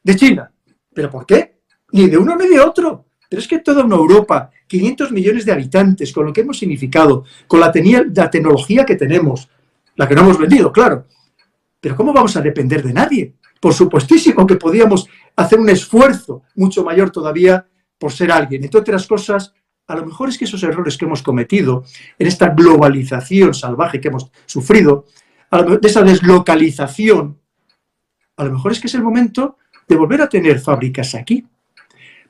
S1: de China? ¿Pero por qué? Ni de uno ni de otro. Pero es que toda una Europa, 500 millones de habitantes, con lo que hemos significado, con la, la tecnología que tenemos, la que no hemos vendido, claro, pero ¿cómo vamos a depender de nadie? Por supuestísimo que podíamos hacer un esfuerzo mucho mayor todavía por ser alguien. Entre otras cosas, a lo mejor es que esos errores que hemos cometido en esta globalización salvaje que hemos sufrido, de esa deslocalización, a lo mejor es que es el momento de volver a tener fábricas aquí.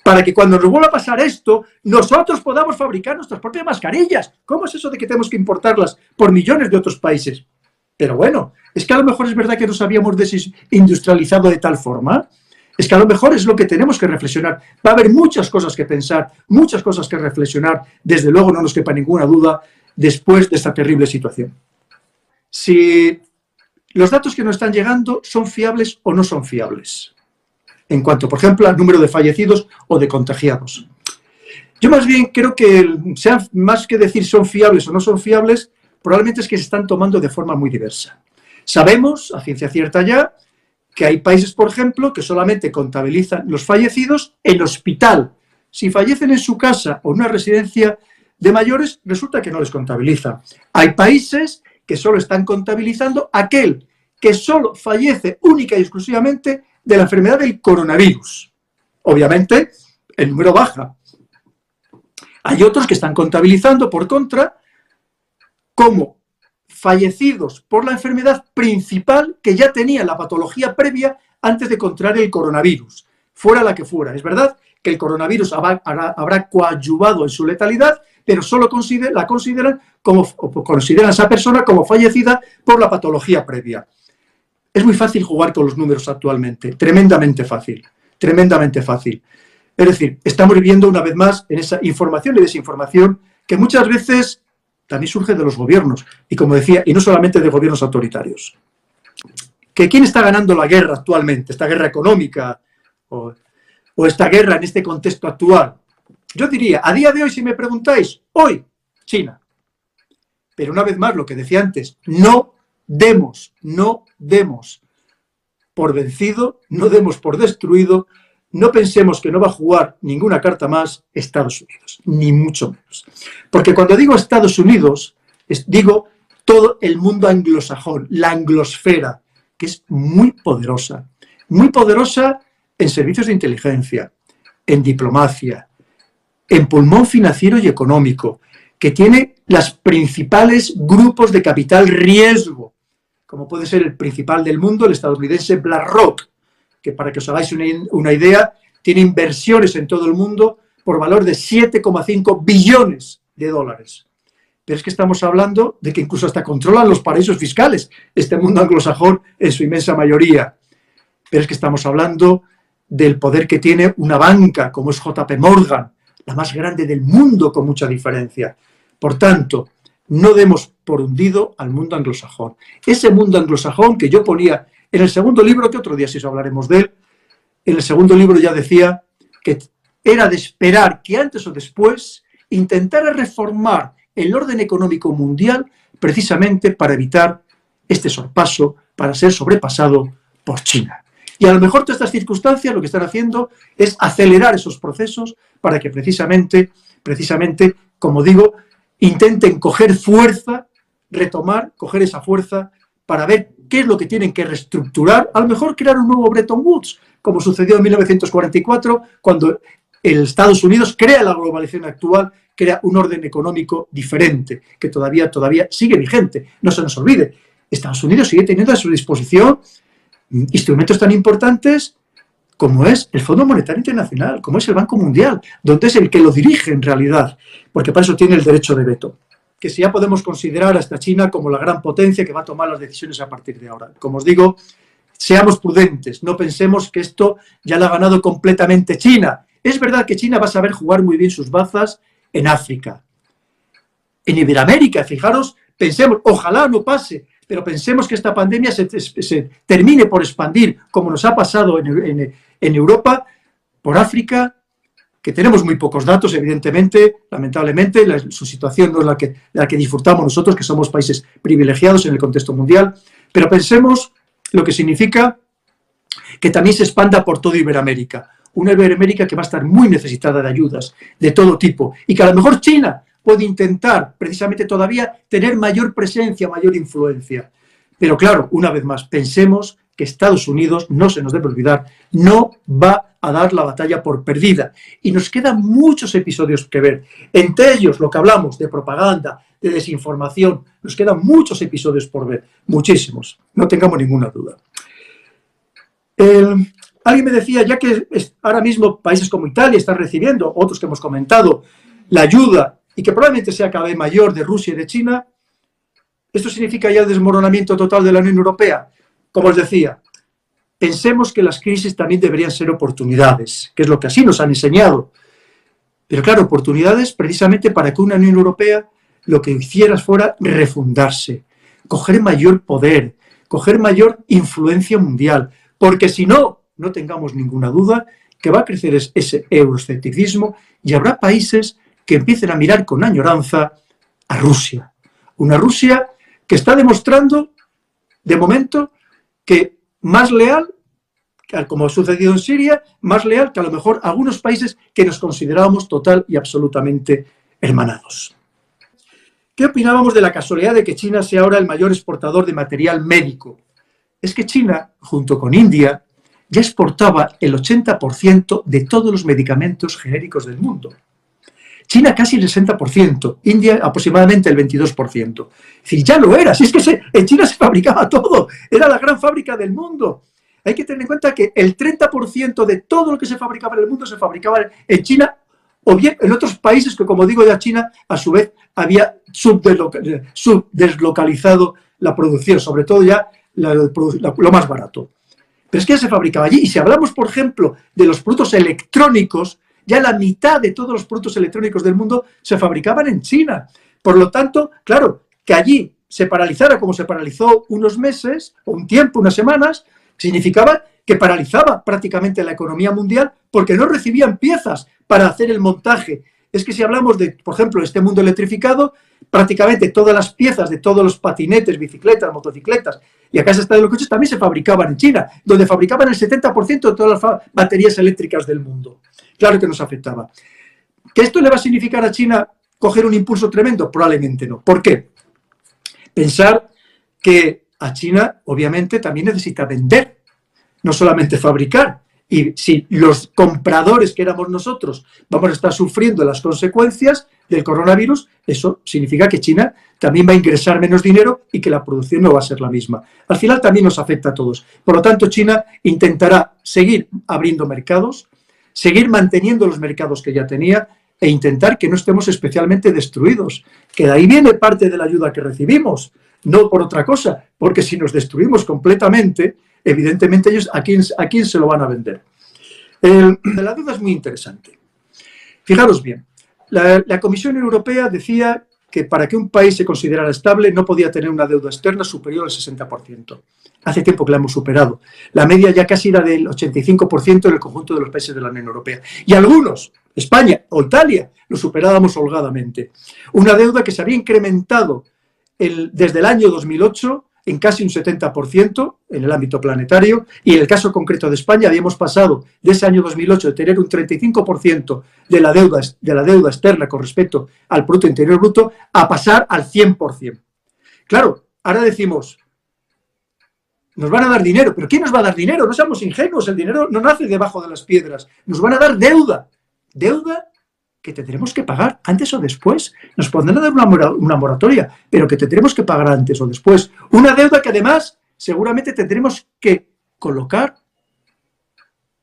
S1: Para que cuando nos vuelva a pasar esto, nosotros podamos fabricar nuestras propias mascarillas. ¿Cómo es eso de que tenemos que importarlas por millones de otros países? Pero bueno, es que a lo mejor es verdad que nos habíamos desindustrializado de tal forma. Es que a lo mejor es lo que tenemos que reflexionar. Va a haber muchas cosas que pensar, muchas cosas que reflexionar. Desde luego no nos quepa ninguna duda después de esta terrible situación. Si los datos que nos están llegando son fiables o no son fiables. En cuanto, por ejemplo, al número de fallecidos o de contagiados. Yo más bien creo que, sean, más que decir son fiables o no son fiables, probablemente es que se están tomando de forma muy diversa. Sabemos, a ciencia cierta ya, que hay países, por ejemplo, que solamente contabilizan los fallecidos en hospital. Si fallecen en su casa o en una residencia de mayores, resulta que no les contabiliza. Hay países que solo están contabilizando aquel que solo fallece única y exclusivamente de la enfermedad del coronavirus. Obviamente, el número baja. Hay otros que están contabilizando, por contra, como fallecidos por la enfermedad principal que ya tenía la patología previa antes de contraer el coronavirus, fuera la que fuera. Es verdad que el coronavirus habrá, coadyuvado en su letalidad, pero solo la consideran como consideran a esa persona como fallecida por la patología previa. Es muy fácil jugar con los números actualmente, tremendamente fácil, tremendamente fácil. Es decir, estamos viviendo una vez más en esa información y desinformación que muchas veces también surge de los gobiernos, y como decía, y no solamente de gobiernos autoritarios. ¿Que ¿Quién está ganando la guerra actualmente? ¿Esta guerra económica o, o esta guerra en este contexto actual? Yo diría, a día de hoy, si me preguntáis, hoy, China. Pero una vez más, lo que decía antes, no demos, no demos por vencido, no demos por destruido no pensemos que no va a jugar ninguna carta más Estados Unidos, ni mucho menos. Porque cuando digo Estados Unidos, digo todo el mundo anglosajón, la anglosfera, que es muy poderosa. Muy poderosa en servicios de inteligencia, en diplomacia, en pulmón financiero y económico, que tiene los principales grupos de capital riesgo, como puede ser el principal del mundo, el estadounidense BlackRock, que para que os hagáis una, idea, tiene inversiones en todo el mundo por valor de 7,5 billones de dólares. pero es que estamos hablando de que incluso hasta controlan los paraísos fiscales, este mundo anglosajón en su inmensa mayoría. Pero es que estamos hablando del poder que tiene una banca como es JP Morgan, la más grande del mundo con mucha diferencia. Por tanto, no demos por hundido al mundo anglosajón. Ese mundo anglosajón que yo ponía en el segundo libro, que otro día si hablaremos de él, en el segundo libro ya decía que era de esperar que antes o después intentara reformar el orden económico mundial precisamente para evitar este sorpaso, para ser sobrepasado por China. Y a lo mejor todas estas circunstancias lo que están haciendo es acelerar esos procesos para que precisamente, precisamente, como digo, intenten coger fuerza, retomar, coger esa fuerza para ver qué es lo que tienen que reestructurar, a lo mejor crear un nuevo Bretton Woods, como sucedió en 1944, cuando Estados Unidos crea la globalización actual, crea un orden económico diferente, que todavía, todavía sigue vigente. No se nos olvide, Estados Unidos sigue teniendo a su disposición instrumentos tan importantes como es el Fondo Monetario Internacional, como es el Banco Mundial, donde es el que lo dirige en realidad, porque para eso tiene el derecho de veto. Que si ya podemos considerar a esta China como la gran potencia que va a tomar las decisiones a partir de ahora. Como os digo, seamos prudentes, no pensemos que esto ya lo ha ganado completamente China. Es verdad que China va a saber jugar muy bien sus bazas en África, en Iberoamérica, fijaros, pensemos, ojalá no pase, pero pensemos que esta pandemia se, termine por expandir, como nos ha pasado en, Europa, por África, que tenemos muy pocos datos, evidentemente, lamentablemente, su situación no es la que, la que disfrutamos nosotros, que somos países privilegiados en el contexto mundial, pero pensemos lo que significa que también se expanda por toda Iberoamérica. Una Iberoamérica que va a estar muy necesitada de ayudas de todo tipo y que a lo mejor China puede intentar precisamente todavía tener mayor presencia, mayor influencia. Pero claro, una vez más, pensemos que Estados Unidos, no se nos debe olvidar, no va a dar la batalla por perdida. Y nos quedan muchos episodios que ver. Entre ellos, lo que hablamos de propaganda, de desinformación, nos quedan muchos episodios por ver, muchísimos, no tengamos ninguna duda. alguien me decía, ya que ahora mismo países como Italia están recibiendo, otros que hemos comentado, la ayuda y que probablemente sea cada vez mayor de Rusia y de China, ¿esto significa ya el desmoronamiento total de la Unión Europea? Como os decía, pensemos que las crisis también deberían ser oportunidades, que es lo que así nos han enseñado. Pero claro, oportunidades precisamente para que una Unión Europea lo que hiciera fuera refundarse, coger mayor poder, coger mayor influencia mundial, porque si no, no tengamos ninguna duda que va a crecer ese euroescepticismo y habrá países que empiecen a mirar con añoranza a Rusia. Una Rusia que está demostrando, de momento, que más leal, como ha sucedido en Siria, más leal que a lo mejor algunos países que nos considerábamos total y absolutamente hermanados. ¿Qué opinábamos de la casualidad de que China sea ahora el mayor exportador de material médico? Es que China, junto con India, ya exportaba el 80% de todos los medicamentos genéricos del mundo. China casi el 60%, India aproximadamente el 22%. Es decir, ya lo era, si es que en China se fabricaba todo, era la gran fábrica del mundo. Hay que tener en cuenta que el 30% de todo lo que se fabricaba en el mundo se fabricaba en China o bien en otros países que, como digo, ya China, a su vez, había subdeslocalizado la producción, sobre todo ya lo más barato. Pero es que ya se fabricaba allí. Y si hablamos, por ejemplo, de los productos electrónicos, ya la mitad de todos los productos electrónicos del mundo se fabricaban en China. Por lo tanto, claro, que allí se paralizara como se paralizó unos meses, o un tiempo, unas semanas, significaba que paralizaba prácticamente la economía mundial porque no recibían piezas para hacer el montaje. Es que si hablamos de, por ejemplo, este mundo electrificado, prácticamente todas las piezas de todos los patinetes, bicicletas, motocicletas y acá se está de los coches también se fabricaban en China, donde fabricaban el 70% de todas las baterías eléctricas del mundo. Claro que nos afectaba. ¿Que esto le va a significar a China coger un impulso tremendo? Probablemente no. ¿Por qué? Pensar que a China obviamente también necesita vender, no solamente fabricar. Y si los compradores que éramos nosotros vamos a estar sufriendo las consecuencias del coronavirus, eso significa que China también va a ingresar menos dinero y que la producción no va a ser la misma. Al final también nos afecta a todos. Por lo tanto, China intentará seguir abriendo mercados, seguir manteniendo los mercados que ya tenía e intentar que no estemos especialmente destruidos. que de ahí viene parte de la ayuda que recibimos, no por otra cosa, porque si nos destruimos completamente, evidentemente ellos a quién, a quién se lo van a vender. la deuda es muy interesante. Fijaros bien, la, Comisión Europea decía que para que un país se considerara estable no podía tener una deuda externa superior al 60%. Hace tiempo que la hemos superado. La media ya casi era del 85% en el conjunto de los países de la Unión Europea. Y algunos, España o Italia, lo superábamos holgadamente. Una deuda que se había incrementado desde el año 2008 en casi un 70% en el ámbito planetario y en el caso concreto de España habíamos pasado de ese año 2008 de tener un 35% de la, deuda, de la deuda externa con respecto al Producto Interior Bruto a pasar al 100%. Claro, ahora decimos, nos van a dar dinero, pero ¿quién nos va a dar dinero? No seamos ingenuos, el dinero no nace debajo de las piedras, nos van a dar deuda, deuda que tendremos que pagar antes o después. Nos pondrán a dar una, moratoria, pero que tendremos que pagar antes o después. Una deuda que además seguramente tendremos que colocar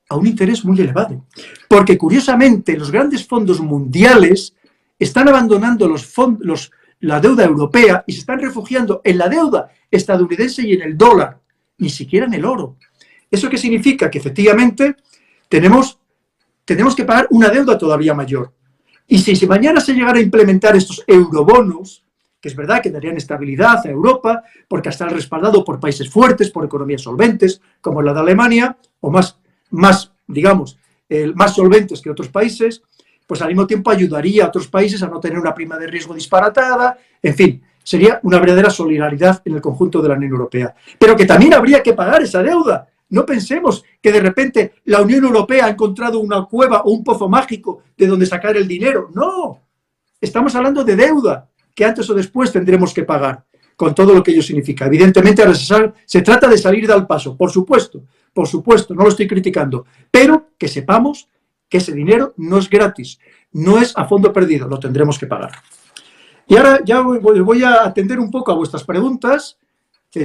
S1: a un interés muy elevado. Porque curiosamente los grandes fondos mundiales están abandonando la deuda europea y se están refugiando en la deuda estadounidense y en el dólar, ni siquiera en el oro. ¿Eso qué significa? Que efectivamente tenemos, tenemos que pagar una deuda todavía mayor. Y si, mañana se llegara a implementar estos eurobonos, que es verdad que darían estabilidad a Europa, porque están respaldado por países fuertes, por economías solventes, como la de Alemania, o más, más digamos, más solventes que otros países, pues al mismo tiempo ayudaría a otros países a no tener una prima de riesgo disparatada, en fin, sería una verdadera solidaridad en el conjunto de la Unión Europea. Pero que también habría que pagar esa deuda, no pensemos que de repente la Unión Europea ha encontrado una cueva o un pozo mágico de donde sacar el dinero. No, estamos hablando de deuda que antes o después tendremos que pagar, con todo lo que ello significa. Evidentemente se trata de salir del paso, por supuesto, por supuesto, no lo estoy criticando, pero que sepamos que ese dinero no es gratis, no es a fondo perdido, lo tendremos que pagar. Y ahora ya voy a atender un poco a vuestras preguntas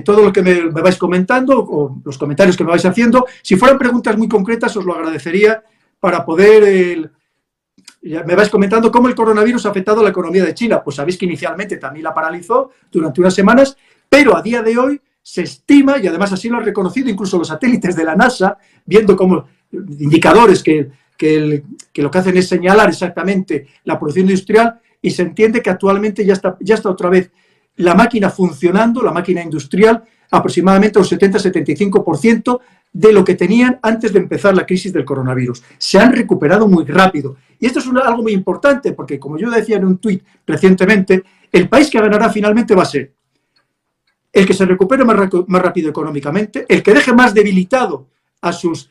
S1: todo lo que me, vais comentando o los comentarios que me vais haciendo. Si fueran preguntas muy concretas, os lo agradecería para poder... me vais comentando cómo el coronavirus ha afectado a la economía de China. Pues sabéis que inicialmente también la paralizó durante unas semanas, pero a día de hoy se estima, y además así lo han reconocido incluso los satélites de la NASA, viendo como indicadores que, que, lo que hacen es señalar exactamente la producción industrial, y se entiende que actualmente ya está, ya está otra vez la máquina funcionando, la máquina industrial, aproximadamente un 70-75% de lo que tenían antes de empezar la crisis del coronavirus. Se han recuperado muy rápido. Y esto es algo muy importante porque, como yo decía en un tuit recientemente, el país que ganará finalmente va a ser el que se recupere más, rápido económicamente, el que deje más debilitado a sus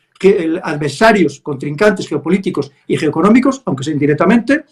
S1: adversarios, contrincantes geopolíticos y geoeconómicos, aunque sea indirectamente,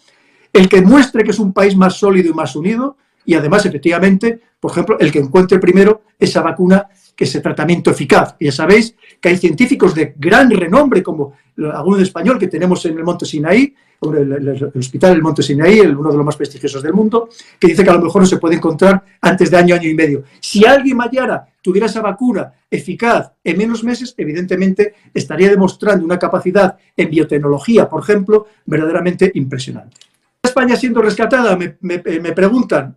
S1: el que muestre que es un país más sólido y más unido, y además, efectivamente, por ejemplo, el que encuentre primero esa vacuna que ese tratamiento eficaz. Ya sabéis que hay científicos de gran renombre, como alguno de español que tenemos en el Monte Sinaí, el, el, Hospital del Monte Sinaí, uno de los más prestigiosos del mundo, que dice que a lo mejor no se puede encontrar antes de año, año y medio. Si alguien mañana tuviera esa vacuna eficaz en menos meses, evidentemente estaría demostrando una capacidad en biotecnología, por ejemplo, verdaderamente impresionante. España siendo rescatada, me, me preguntan,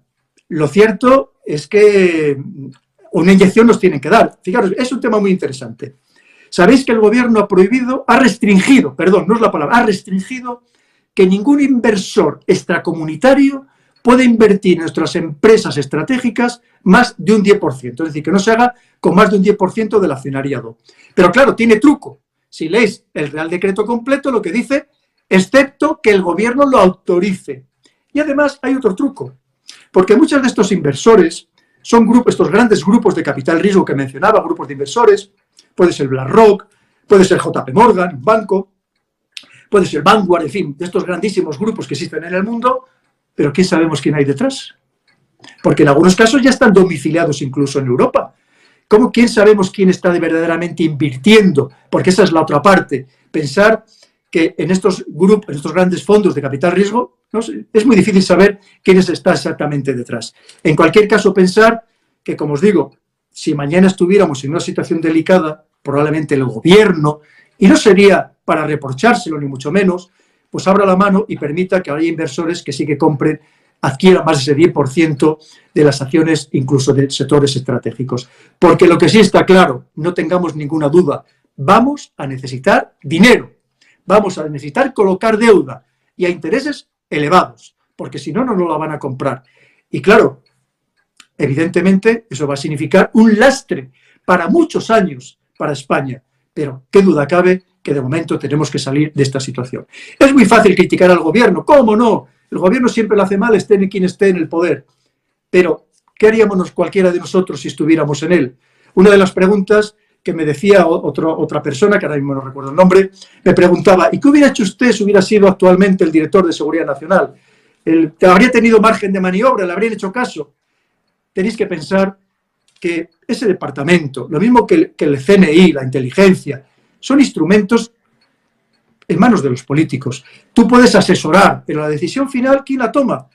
S1: lo cierto es que una inyección nos tienen que dar. Fijaros, es un tema muy interesante. Sabéis que el gobierno ha prohibido, ha restringido, perdón, no es la palabra, ha restringido que ningún inversor extracomunitario puede invertir en nuestras empresas estratégicas más de un 10%, es decir, que no se haga con más de un 10% del accionariado. Pero claro, tiene truco. Si leéis el Real Decreto completo, lo que dice, excepto que el gobierno lo autorice. Y además hay otro truco. Porque muchos de estos inversores son grupos, estos grandes grupos de capital riesgo que mencionaba, grupos de inversores, puede ser BlackRock, puede ser JP Morgan, banco, puede ser Vanguard, en fin, de estos grandísimos grupos que existen en el mundo, pero ¿quién sabemos quién hay detrás? Porque en algunos casos ya están domiciliados incluso en Europa. ¿Cómo quién sabemos quién está verdaderamente invirtiendo? Porque esa es la otra parte. Pensar que en estos grupos, en estos grandes fondos de capital riesgo, es muy difícil saber quiénes está exactamente detrás. En cualquier caso, pensar que, como os digo, si mañana estuviéramos en una situación delicada, probablemente el gobierno, y no sería para reprochárselo ni mucho menos, pues abra la mano y permita que haya inversores que sí que compren adquiera más de ese 10% de las acciones, incluso de sectores estratégicos. Porque lo que sí está claro, no tengamos ninguna duda, vamos a necesitar dinero, vamos a necesitar colocar deuda y a intereses elevados, porque si no, no nos la van a comprar. Y claro, evidentemente eso va a significar un lastre para muchos años para España, pero qué duda cabe que de momento tenemos que salir de esta situación. Es muy fácil criticar al gobierno, ¿cómo no? El gobierno siempre lo hace mal, esté en quien esté en el poder. Pero, ¿qué haríamos cualquiera de nosotros si estuviéramos en él? Una de las preguntas que me decía otra persona, que ahora mismo no recuerdo el nombre, me preguntaba, ¿y qué hubiera hecho usted si hubiera sido actualmente el director de Seguridad Nacional? El, ¿Habría tenido margen de maniobra? ¿Le habrían hecho caso? Tenéis que pensar que ese departamento, lo mismo que que el CNI, la inteligencia, son instrumentos en manos de los políticos. Tú puedes asesorar, pero la decisión final, ¿quién la toma?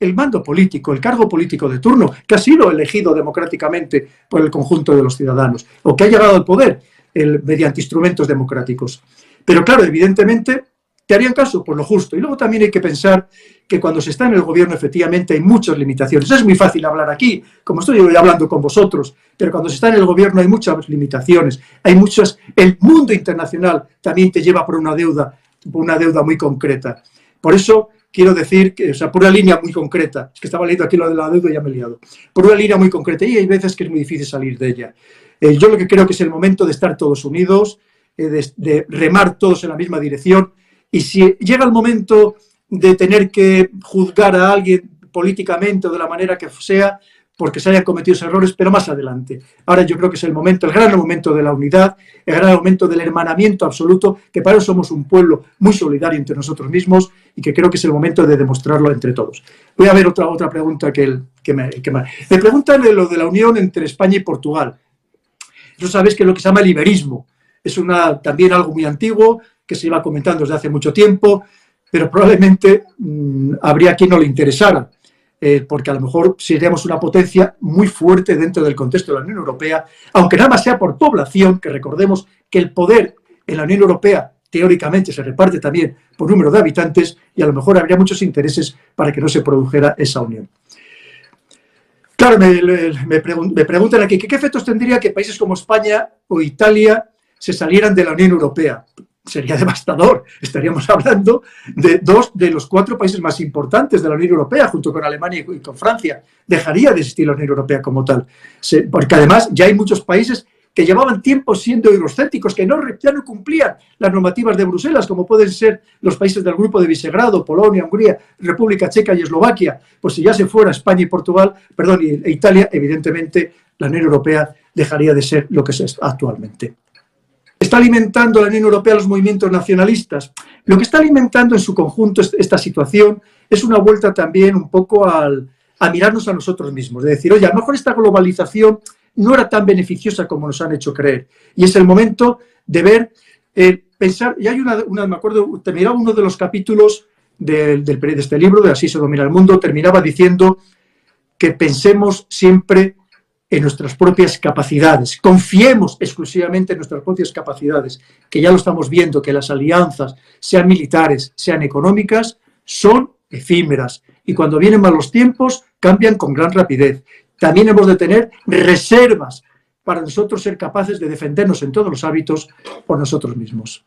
S1: El mando político, el cargo político de turno, que ha sido elegido democráticamente por el conjunto de los ciudadanos, o que ha llegado al poder mediante instrumentos democráticos. Pero claro, evidentemente, ¿te harían caso? Por lo justo. Y luego también hay que pensar que cuando se está en el gobierno efectivamente hay muchas limitaciones. Es muy fácil hablar aquí, como estoy hablando con vosotros, pero cuando se está en el gobierno hay muchas limitaciones, hay muchas... El mundo internacional también te lleva por una deuda, por una deuda muy concreta. Por eso quiero decir, que, o sea, por una línea muy concreta, es que estaba leyendo aquí lo de la deuda y ya me he liado, por una línea muy concreta y hay veces que es muy difícil salir de ella. Eh, yo lo que creo que es el momento de estar todos unidos, eh, de, de remar todos en la misma dirección y si llega el momento de tener que juzgar a alguien políticamente o de la manera que sea, porque se hayan cometido errores, pero más adelante. Ahora yo creo que es el momento, el gran momento de la unidad, el gran momento del hermanamiento absoluto, que para eso somos un pueblo muy solidario entre nosotros mismos y que creo que es el momento de demostrarlo entre todos. Voy a ver otra, otra pregunta que, me, que me, me preguntan de lo de la unión entre España y Portugal. Eso sabéis que es lo que se llama el iberismo. Es una, también algo muy antiguo que se iba comentando desde hace mucho tiempo pero probablemente mm, habría quien no le interesara, eh, porque a lo mejor seríamos una potencia muy fuerte dentro del contexto de la Unión Europea, aunque nada más sea por población, que recordemos que el poder en la Unión Europea teóricamente se reparte también por número de habitantes y a lo mejor habría muchos intereses para que no se produjera esa unión. Claro, me, me, preguntan aquí, ¿qué efectos tendría que países como España o Italia se salieran de la Unión Europea? sería devastador. Estaríamos hablando de dos de los cuatro países más importantes de la Unión Europea, junto con Alemania y con Francia. Dejaría de existir la Unión Europea como tal. Porque además ya hay muchos países que llevaban tiempo siendo eurocénticos, que no, ya no cumplían las normativas de Bruselas, como pueden ser los países del grupo de Visegrado, Polonia, Hungría, República Checa y Eslovaquia. Pues si ya se fuera España y Portugal, perdón, e Italia, evidentemente la Unión Europea dejaría de ser lo que es actualmente. ¿Está alimentando la Unión Europea los movimientos nacionalistas? Lo que está alimentando en su conjunto esta situación es una vuelta también un poco al, a mirarnos a nosotros mismos, de decir, oye, a lo mejor esta globalización no era tan beneficiosa como nos han hecho creer. Y es el momento de ver, eh, pensar, y hay una, una, me acuerdo, terminaba uno de los capítulos de, de, de este libro, de Así se domina el mundo, terminaba diciendo que pensemos siempre en nuestras propias capacidades. Confiemos exclusivamente en nuestras propias capacidades, que ya lo estamos viendo, que las alianzas, sean militares, sean económicas, son efímeras. Y cuando vienen malos tiempos, cambian con gran rapidez. También hemos de tener reservas para nosotros ser capaces de defendernos en todos los hábitos por nosotros mismos.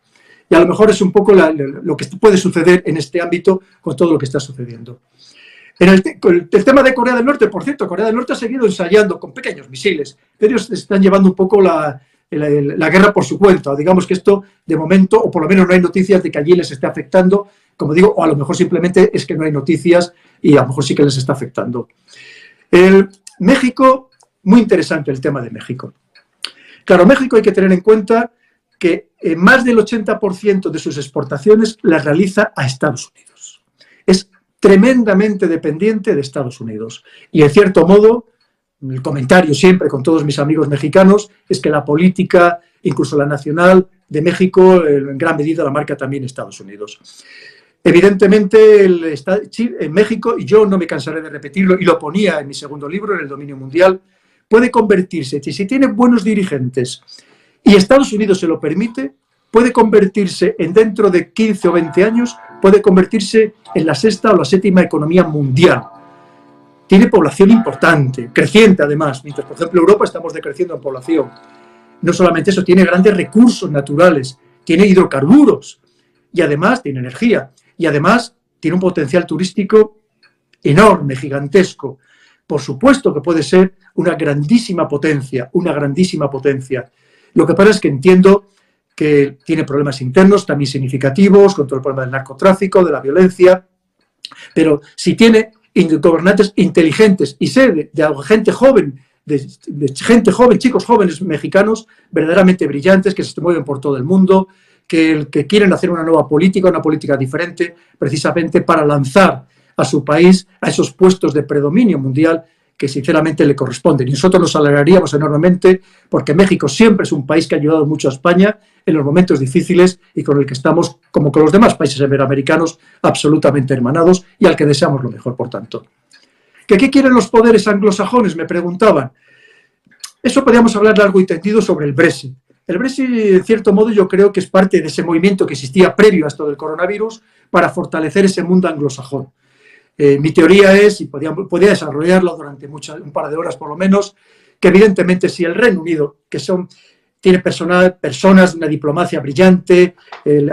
S1: Y a lo mejor es un poco lo que puede suceder en este ámbito con todo lo que está sucediendo. En el, tema de Corea del Norte, por cierto, Corea del Norte ha seguido ensayando con pequeños misiles, ellos están llevando un poco la, la, guerra por su cuenta. Digamos que esto, de momento, o por lo menos no hay noticias de que allí les esté afectando, como digo, o a lo mejor simplemente es que no hay noticias y a lo mejor sí que les está afectando. El, México, muy interesante el tema de México. Claro, México hay que tener en cuenta que eh, más del 80% de sus exportaciones las realiza a Estados Unidos. Es tremendamente dependiente de Estados Unidos. Y en cierto modo, el comentario siempre con todos mis amigos mexicanos es que la política, incluso la nacional de México, en gran medida la marca también Estados Unidos. Evidentemente, el, en México, y yo no me cansaré de repetirlo, y lo ponía en mi segundo libro, en el dominio mundial, puede convertirse, si tiene buenos dirigentes y Estados Unidos se lo permite, puede convertirse en dentro de 15 o 20 años puede convertirse en la sexta o la séptima economía mundial. Tiene población importante, creciente además, mientras por ejemplo Europa estamos decreciendo en población. No solamente eso, tiene grandes recursos naturales, tiene hidrocarburos y además tiene energía y además tiene un potencial turístico enorme, gigantesco. Por supuesto que puede ser una grandísima potencia, una grandísima potencia. Lo que pasa es que entiendo que tiene problemas internos también significativos, contra el problema del narcotráfico, de la violencia, pero si tiene gobernantes inteligentes y sé de, gente joven, de, gente joven, chicos jóvenes mexicanos, verdaderamente brillantes, que se mueven por todo el mundo, que, que quieren hacer una nueva política, una política diferente, precisamente para lanzar a su país a esos puestos de predominio mundial que sinceramente le corresponden. Y nosotros nos alegraríamos enormemente porque México siempre es un país que ha ayudado mucho a España en los momentos difíciles y con el que estamos, como con los demás países iberoamericanos, absolutamente hermanados y al que deseamos lo mejor, por tanto. ¿Que ¿Qué quieren los poderes anglosajones? Me preguntaban. Eso podríamos hablar largo y tendido sobre el Brexit. El Brexit, en cierto modo, yo creo que es parte de ese movimiento que existía previo a esto del coronavirus para fortalecer ese mundo anglosajón. Eh, mi teoría es, y podría, desarrollarlo durante un par de horas por lo menos, que evidentemente si el Reino Unido, que son, tiene personas de una diplomacia brillante,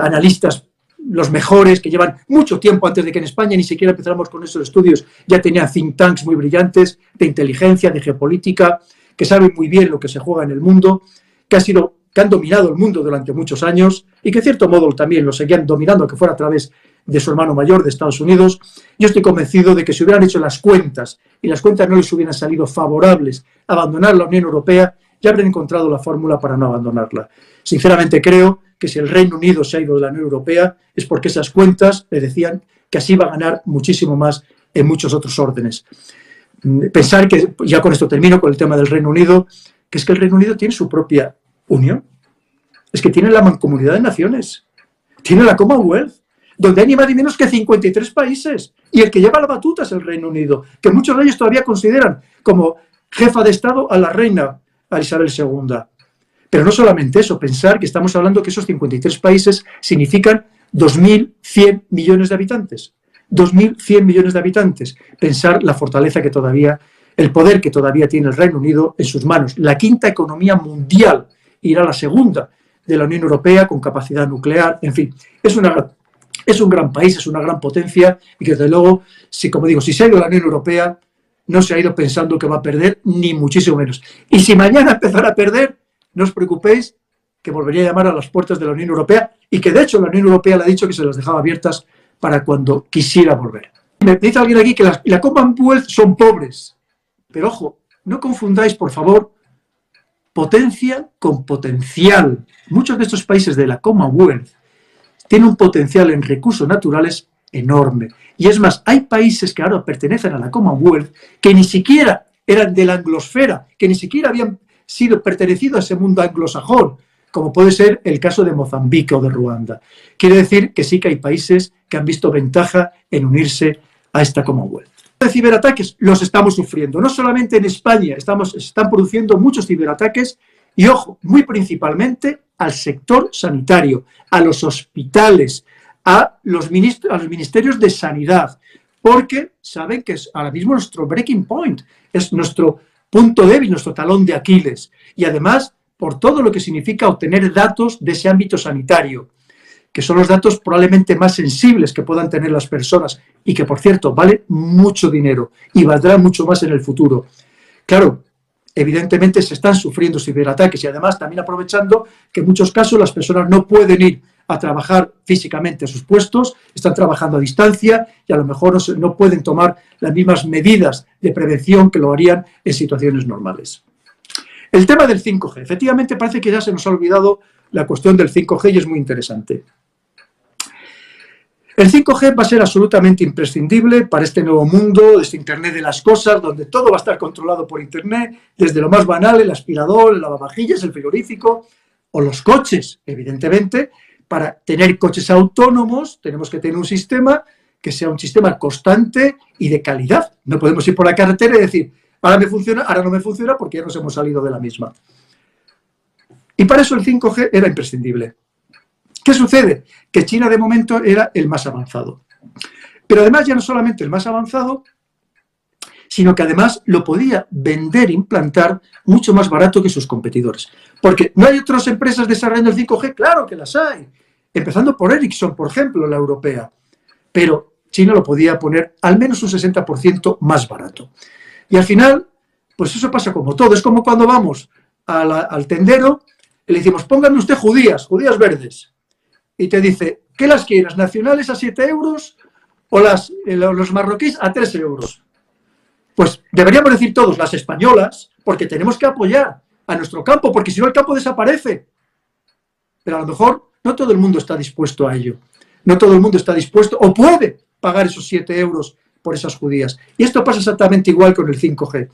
S1: analistas los mejores, que llevan mucho tiempo antes de que en España ni siquiera empezáramos con esos estudios, ya tenían think tanks muy brillantes de inteligencia, de geopolítica, que saben muy bien lo que se juega en el mundo, que, ha sido, que han dominado el mundo durante muchos años y que en cierto modo también lo seguían dominando, que fuera a través de su hermano mayor de Estados Unidos, yo estoy convencido de que si hubieran hecho las cuentas y las cuentas no les hubieran salido favorables a abandonar la Unión Europea, ya habrían encontrado la fórmula para no abandonarla. Sinceramente creo que si el Reino Unido se ha ido de la Unión Europea es porque esas cuentas le decían que así va a ganar muchísimo más en muchos otros órdenes. Mm, pensar que, ya con esto termino con el tema del Reino Unido, que es que el Reino Unido tiene su propia unión, es que tiene la Mancomunidad de Naciones, tiene la Commonwealth, donde hay ni más ni menos que 53 países. Y el que lleva la batuta es el Reino Unido, que muchos de ellos todavía consideran como jefa de Estado a la reina, a Isabel II. Pero no solamente eso, pensar que estamos hablando que esos 53 países significan 2.100 millones de habitantes. 2.100 millones de habitantes. Pensar la fortaleza que todavía, el poder que todavía tiene el Reino Unido en sus manos. La quinta economía mundial irá la segunda de la Unión Europea con capacidad nuclear. En fin, es una es un gran país, es una gran potencia y que desde luego, si como digo, si se ha ido la Unión Europea, no se ha ido pensando que va a perder, ni muchísimo menos. Y si mañana empezara a perder, no os preocupéis que volvería a llamar a las puertas de la Unión Europea y que de hecho la Unión Europea le ha dicho que se las dejaba abiertas para cuando quisiera volver. Me dice alguien aquí que la Commonwealth son pobres, pero ojo, no confundáis por favor potencia con potencial. Muchos de estos países de la Commonwealth tiene un potencial en recursos naturales enorme. Y es más, hay países que ahora pertenecen a la Commonwealth que ni siquiera eran de la anglosfera, que ni siquiera habían sido pertenecidos a ese mundo anglosajón, como puede ser el caso de Mozambique o de Ruanda. Quiere decir que sí que hay países que han visto ventaja en unirse a esta Commonwealth. De ciberataques los estamos sufriendo, no solamente en España, estamos, están produciendo muchos ciberataques y ojo, muy principalmente al sector sanitario, a los hospitales, a los, ministerios de sanidad, porque saben que es ahora mismo nuestro breaking point, es nuestro punto débil, nuestro talón de Aquiles. Y además, por todo lo que significa obtener datos de ese ámbito sanitario, que son los datos probablemente más sensibles que puedan tener las personas y que, por cierto, vale mucho dinero y valdrá mucho más en el futuro. Claro, evidentemente se están sufriendo ciberataques y además también aprovechando que en muchos casos las personas no pueden ir a trabajar físicamente a sus puestos, están trabajando a distancia y a lo mejor no, pueden tomar las mismas medidas de prevención que lo harían en situaciones normales. El tema del 5G. Efectivamente parece que ya se nos ha olvidado la cuestión del 5G y es muy interesante. El 5G va a ser absolutamente imprescindible para este nuevo mundo, este Internet de las cosas, donde todo va a estar controlado por Internet, desde lo más banal, el aspirador, el lavavajillas, el frigorífico o los coches, evidentemente. Para tener coches autónomos tenemos que tener un sistema que sea un sistema constante y de calidad. No podemos ir por la carretera y decir, ahora me funciona, ahora no me funciona porque ya nos hemos salido de la misma. Y para eso el 5G era imprescindible. ¿Qué sucede? Que China de momento era el más avanzado. Pero además ya no solamente el más avanzado, sino que además lo podía vender, implantar mucho más barato que sus competidores. Porque no hay otras empresas desarrollando el 5G, claro que las hay, empezando por Ericsson, por ejemplo, la europea. Pero China lo podía poner al menos un 60% más barato. Y al final, pues eso pasa como todo. Es como cuando vamos al tendero y le decimos, póngame usted judías, judías verdes. Y te dice, ¿qué las quieres? ¿Nacionales a 7 euros o las, eh, los marroquíes a 3 euros? Pues deberíamos decir todos, las españolas, porque tenemos que apoyar a nuestro campo, porque si no el campo desaparece. Pero a lo mejor no todo el mundo está dispuesto a ello. No todo el mundo está dispuesto o puede pagar esos 7 euros por esas judías. Y esto pasa exactamente igual con el 5G.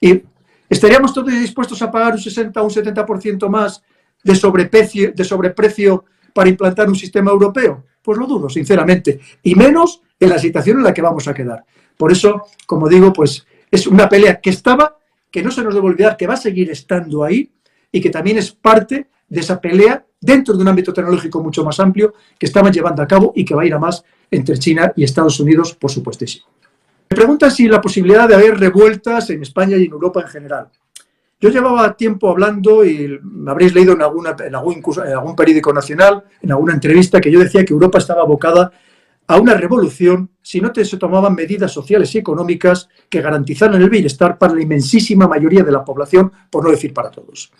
S1: Y estaríamos todos dispuestos a pagar un 60 o un 70% más de sobreprecio, de sobreprecio para implantar un sistema europeo. Pues lo dudo, sinceramente. Y menos en la situación en la que vamos a quedar. Por eso, como digo, pues es una pelea que estaba, que no se nos debe olvidar, que va a seguir estando ahí y que también es parte de esa pelea dentro de un ámbito tecnológico mucho más amplio que estaban llevando a cabo y que va a ir a más entre China y Estados Unidos, por supuestísimo. Me preguntan si la posibilidad de haber revueltas en España y en Europa en general. Yo llevaba tiempo hablando, y habréis leído en, alguna, en, algún, en algún periódico nacional, en alguna entrevista, que yo decía que Europa estaba abocada a una revolución si no se tomaban medidas sociales y económicas que garantizaran el bienestar para la inmensísima mayoría de la población, por no decir para todos.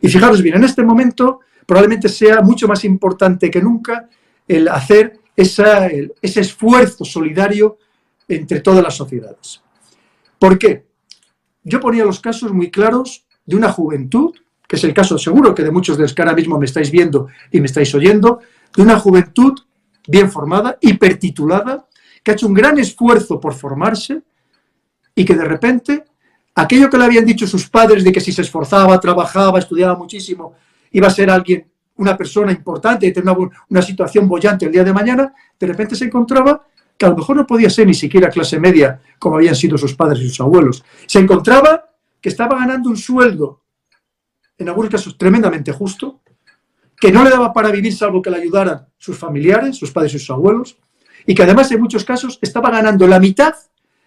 S1: Y fijaros bien, en este momento probablemente sea mucho más importante que nunca el hacer ese esfuerzo solidario entre todas las sociedades. ¿Por qué? Yo ponía los casos muy claros de una juventud, que es el caso seguro que de muchos de los que ahora mismo me estáis viendo y me estáis oyendo, de una juventud bien formada, hipertitulada, que ha hecho un gran esfuerzo por formarse y que de repente aquello que le habían dicho sus padres de que si se esforzaba, trabajaba, estudiaba muchísimo, iba a ser alguien, una persona importante y tener una, una situación bollante el día de mañana, de repente se encontraba que a lo mejor no podía ser ni siquiera clase media como habían sido sus padres y sus abuelos. Se encontraba que estaba ganando un sueldo, en algunos casos tremendamente justo, que no le daba para vivir salvo que le ayudaran sus familiares, sus padres y sus abuelos, y que además en muchos casos estaba ganando la mitad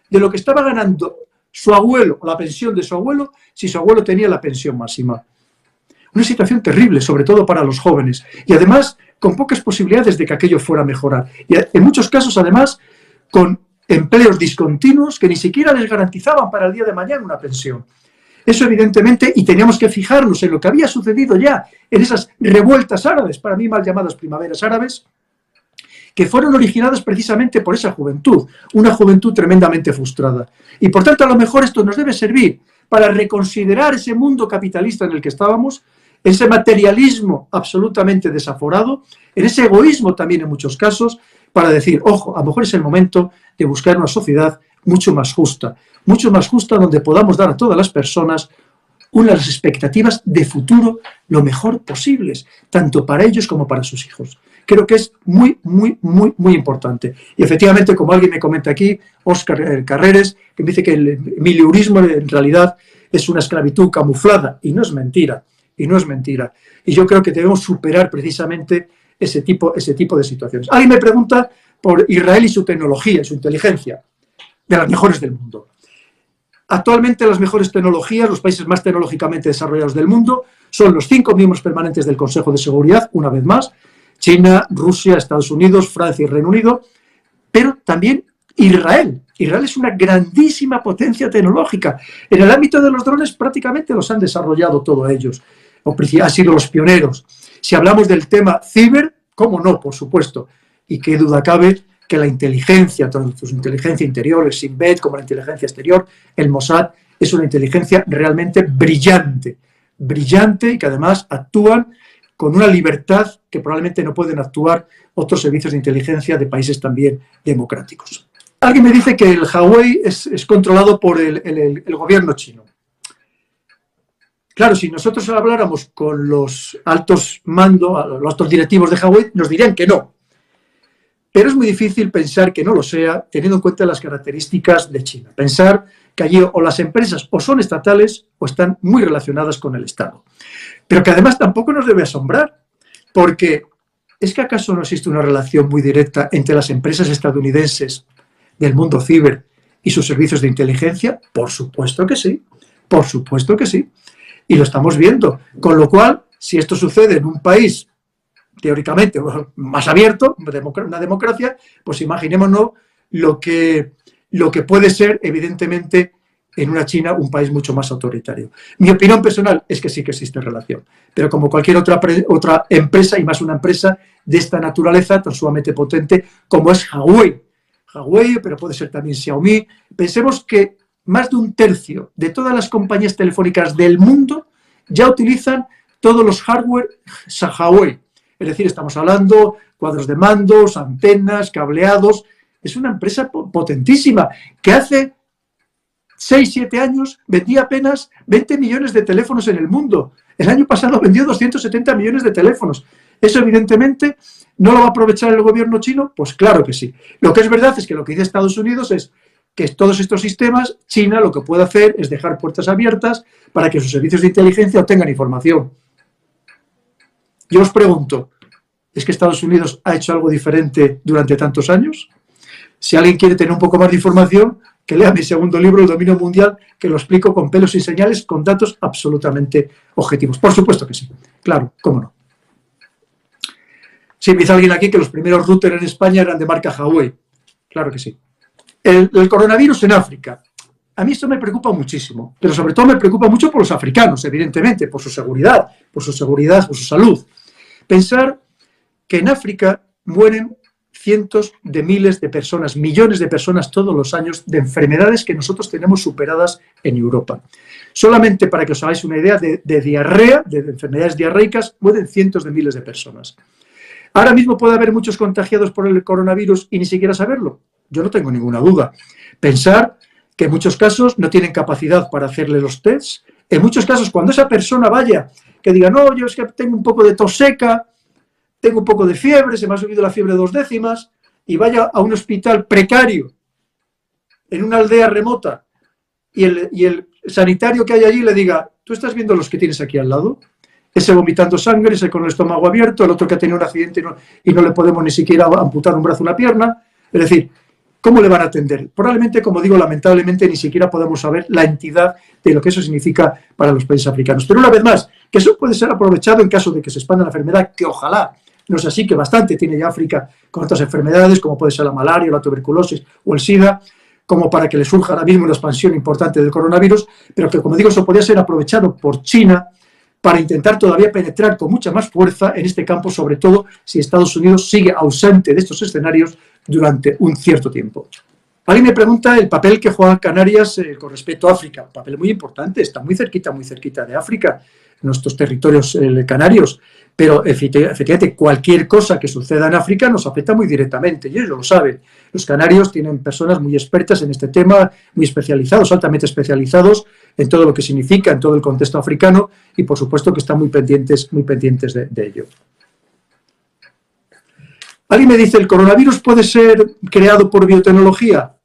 S1: de lo que estaba ganando su abuelo la pensión de su abuelo si su abuelo tenía la pensión máxima. Una situación terrible, sobre todo para los jóvenes, y además con pocas posibilidades de que aquello fuera a mejorar. Y en muchos casos, además, con empleos discontinuos que ni siquiera les garantizaban para el día de mañana una pensión. Eso evidentemente, y teníamos que fijarnos en lo que había sucedido ya en esas revueltas árabes, para mí mal llamadas primaveras árabes, que fueron originadas precisamente por esa juventud, una juventud tremendamente frustrada. Y por tanto, a lo mejor esto nos debe servir para reconsiderar ese mundo capitalista en el que estábamos, ese materialismo absolutamente desaforado, en ese egoísmo también en muchos casos, para decir, ojo, a lo mejor es el momento de buscar una sociedad mucho más justa, mucho más justa donde podamos dar a todas las personas unas expectativas de futuro lo mejor posibles, tanto para ellos como para sus hijos. Creo que es muy, muy, muy, muy importante. Y efectivamente, como alguien me comenta aquí, Oscar Carreres, que me dice que el miliurismo en realidad es una esclavitud camuflada, y no es mentira, y no es mentira. Y yo creo que debemos superar precisamente ese tipo, ese tipo de situaciones. Alguien me pregunta por Israel y su tecnología, su inteligencia de las mejores del mundo. Actualmente las mejores tecnologías, los países más tecnológicamente desarrollados del mundo, son los cinco miembros permanentes del Consejo de Seguridad, una vez más, China, Rusia, Estados Unidos, Francia y Reino Unido, pero también Israel. Israel es una grandísima potencia tecnológica. En el ámbito de los drones prácticamente los han desarrollado todos ellos, o han sido los pioneros. Si hablamos del tema ciber, ¿cómo no? Por supuesto. Y qué duda cabe que la inteligencia, tanto su inteligencia interior, el SIMBET, como la inteligencia exterior, el Mossad, es una inteligencia realmente brillante, brillante y que además actúan con una libertad que probablemente no pueden actuar otros servicios de inteligencia de países también democráticos. Alguien me dice que el Huawei es, controlado por el, el, gobierno chino. Claro, si nosotros habláramos con los altos mandos, los altos directivos de Huawei, nos dirían que no, pero es muy difícil pensar que no lo sea teniendo en cuenta las características de China. Pensar que allí o las empresas o son estatales o están muy relacionadas con el Estado. Pero que además tampoco nos debe asombrar, porque ¿es que acaso no existe una relación muy directa entre las empresas estadounidenses del mundo ciber y sus servicios de inteligencia? Por supuesto que sí, por supuesto que sí. Y lo estamos viendo. Con lo cual, si esto sucede en un país teóricamente más abierto, una democracia, pues imaginémonos lo que, lo que puede ser, evidentemente, en una China un país mucho más autoritario. Mi opinión personal es que sí que existe relación, pero como cualquier otra, otra empresa, y más una empresa de esta naturaleza tan sumamente potente como es Huawei, Huawei, pero puede ser también Xiaomi, pensemos que más de un tercio de todas las compañías telefónicas del mundo ya utilizan todos los hardware Huawei. Es decir, estamos hablando cuadros de mandos, antenas, cableados. Es una empresa potentísima que hace 6, 7 años vendía apenas 20 millones de teléfonos en el mundo. El año pasado vendió 270 millones de teléfonos. ¿Eso evidentemente no lo va a aprovechar el gobierno chino? Pues claro que sí. Lo que es verdad es que lo que dice Estados Unidos es que todos estos sistemas, China lo que puede hacer es dejar puertas abiertas para que sus servicios de inteligencia obtengan información. Yo os pregunto, ¿es que Estados Unidos ha hecho algo diferente durante tantos años? Si alguien quiere tener un poco más de información, que lea mi segundo libro, El dominio mundial, que lo explico con pelos y señales, con datos absolutamente objetivos. Por supuesto que sí, claro, cómo no. Si me dice alguien aquí que los primeros routers en España eran de marca Huawei. Claro que sí. El, el, coronavirus en África. A mí esto me preocupa muchísimo, pero sobre todo me preocupa mucho por los africanos, evidentemente, por su seguridad, por su seguridad, por su salud. Pensar que en África mueren cientos de miles de personas, millones de personas todos los años de enfermedades que nosotros tenemos superadas en Europa. Solamente para que os hagáis una idea de, diarrea, de enfermedades diarreicas, mueren cientos de miles de personas. Ahora mismo puede haber muchos contagiados por el coronavirus y ni siquiera saberlo. Yo no tengo ninguna duda. Pensar que en muchos casos no tienen capacidad para hacerle los tests. En muchos casos, cuando esa persona vaya que diga, no, yo es que tengo un poco de tos seca, tengo un poco de fiebre, se me ha subido la fiebre dos décimas, y vaya a un hospital precario en una aldea remota y el, sanitario que hay allí le diga, ¿tú estás viendo los que tienes aquí al lado? Ese vomitando sangre, ese con el estómago abierto, el otro que ha tenido un accidente y no, y no le podemos ni siquiera amputar un brazo o una pierna. Es decir, ¿Cómo le van a atender? Probablemente, como digo, lamentablemente ni siquiera podemos saber la entidad de lo que eso significa para los países africanos. Pero una vez más, que eso puede ser aprovechado en caso de que se expanda la enfermedad, que ojalá no es así, que bastante tiene ya África con otras enfermedades, como puede ser la malaria, la tuberculosis o el SIDA, como para que le surja ahora mismo una expansión importante del coronavirus, pero que, como digo, eso podría ser aprovechado por China para intentar todavía penetrar con mucha más fuerza en este campo, sobre todo si Estados Unidos sigue ausente de estos escenarios durante un cierto tiempo. Alguien me pregunta el papel que juega Canarias eh, con respecto a África. Un papel muy importante, está muy cerquita, muy cerquita de África, nuestros territorios eh, canarios. Pero efectivamente, cualquier cosa que suceda en África nos afecta muy directamente, y ellos lo saben. Los canarios tienen personas muy expertas en este tema, muy especializados, altamente especializados en todo lo que significa, en todo el contexto africano, y por supuesto que están muy pendientes, muy pendientes de ello. Alguien me dice, ¿el coronavirus puede ser creado por biotecnología?